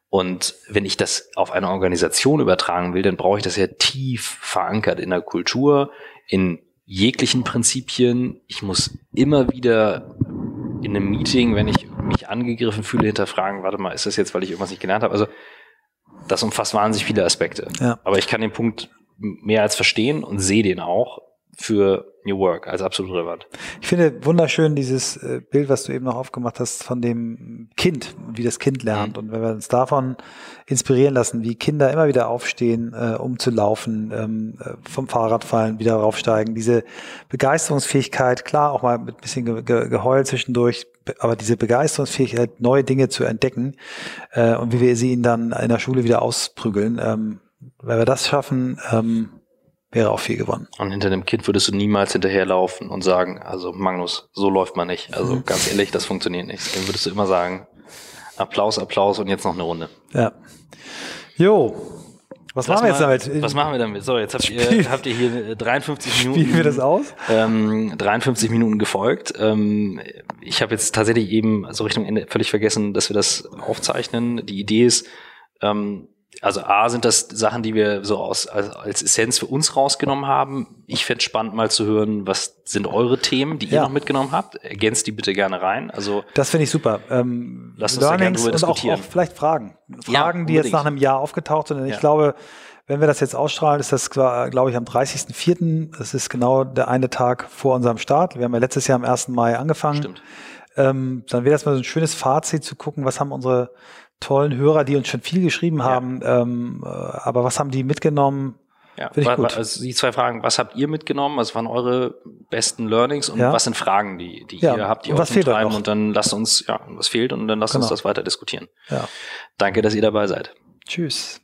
Und wenn ich das auf eine Organisation übertragen will, dann brauche ich das ja tief verankert in der Kultur, in jeglichen Prinzipien. Ich muss immer wieder in einem Meeting, wenn ich mich angegriffen fühle, hinterfragen, warte mal, ist das jetzt, weil ich irgendwas nicht gelernt habe? Also das umfasst wahnsinnig viele Aspekte. Ja. Aber ich kann den Punkt mehr als verstehen und sehe den auch für New Work als absolut relevant. Ich finde wunderschön dieses äh, Bild, was du eben noch aufgemacht hast von dem Kind, wie das Kind lernt. Mhm. Und wenn wir uns davon inspirieren lassen, wie Kinder immer wieder aufstehen, äh, um zu laufen, ähm, äh, vom Fahrrad fallen, wieder raufsteigen, diese Begeisterungsfähigkeit, klar auch mal mit ein bisschen Ge Ge Geheul zwischendurch, aber diese Begeisterungsfähigkeit, neue Dinge zu entdecken äh, und wie wir sie ihnen dann in der Schule wieder ausprügeln, ähm, wenn wir das schaffen, ähm, wäre auch viel gewonnen. Und hinter dem Kind würdest du niemals hinterherlaufen und sagen, also Magnus, so läuft man nicht. Also mhm. ganz ehrlich, das funktioniert nicht. Dann würdest du immer sagen, Applaus, Applaus und jetzt noch eine Runde. Ja. Jo. Was Lass machen wir jetzt damit? Was machen wir damit? So, jetzt habt ihr, habt ihr hier 53 Minuten. Spielen wir das aus? Ähm, 53 Minuten gefolgt. Ähm, ich habe jetzt tatsächlich eben so Richtung Ende völlig vergessen, dass wir das aufzeichnen. Die Idee ist, ähm, also A sind das Sachen, die wir so aus, als, als Essenz für uns rausgenommen haben. Ich fände spannend mal zu hören, was sind eure Themen, die ihr ja. noch mitgenommen habt. Ergänzt die bitte gerne rein. Also Das finde ich super. Ähm, lasst uns da gerne drüber diskutieren. Und auch, auch vielleicht Fragen. Fragen, ja, die jetzt nach einem Jahr aufgetaucht sind. Ich ja. glaube, wenn wir das jetzt ausstrahlen, ist das, glaube ich, am 30.04. Das ist genau der eine Tag vor unserem Start. Wir haben ja letztes Jahr am 1. Mai angefangen. Stimmt. Ähm, dann wäre das mal so ein schönes Fazit zu gucken, was haben unsere tollen Hörer, die uns schon viel geschrieben haben. Ja. Ähm, äh, aber was haben die mitgenommen? Ja, Finde ich gut. Also die zwei Fragen, was habt ihr mitgenommen? Was waren eure besten Learnings und ja. was sind Fragen, die, die ja. ihr habt, die und was fehlt treiben und dann lasst uns, ja, was fehlt und dann lasst genau. uns das weiter diskutieren. Ja. Danke, dass ihr dabei seid. Tschüss.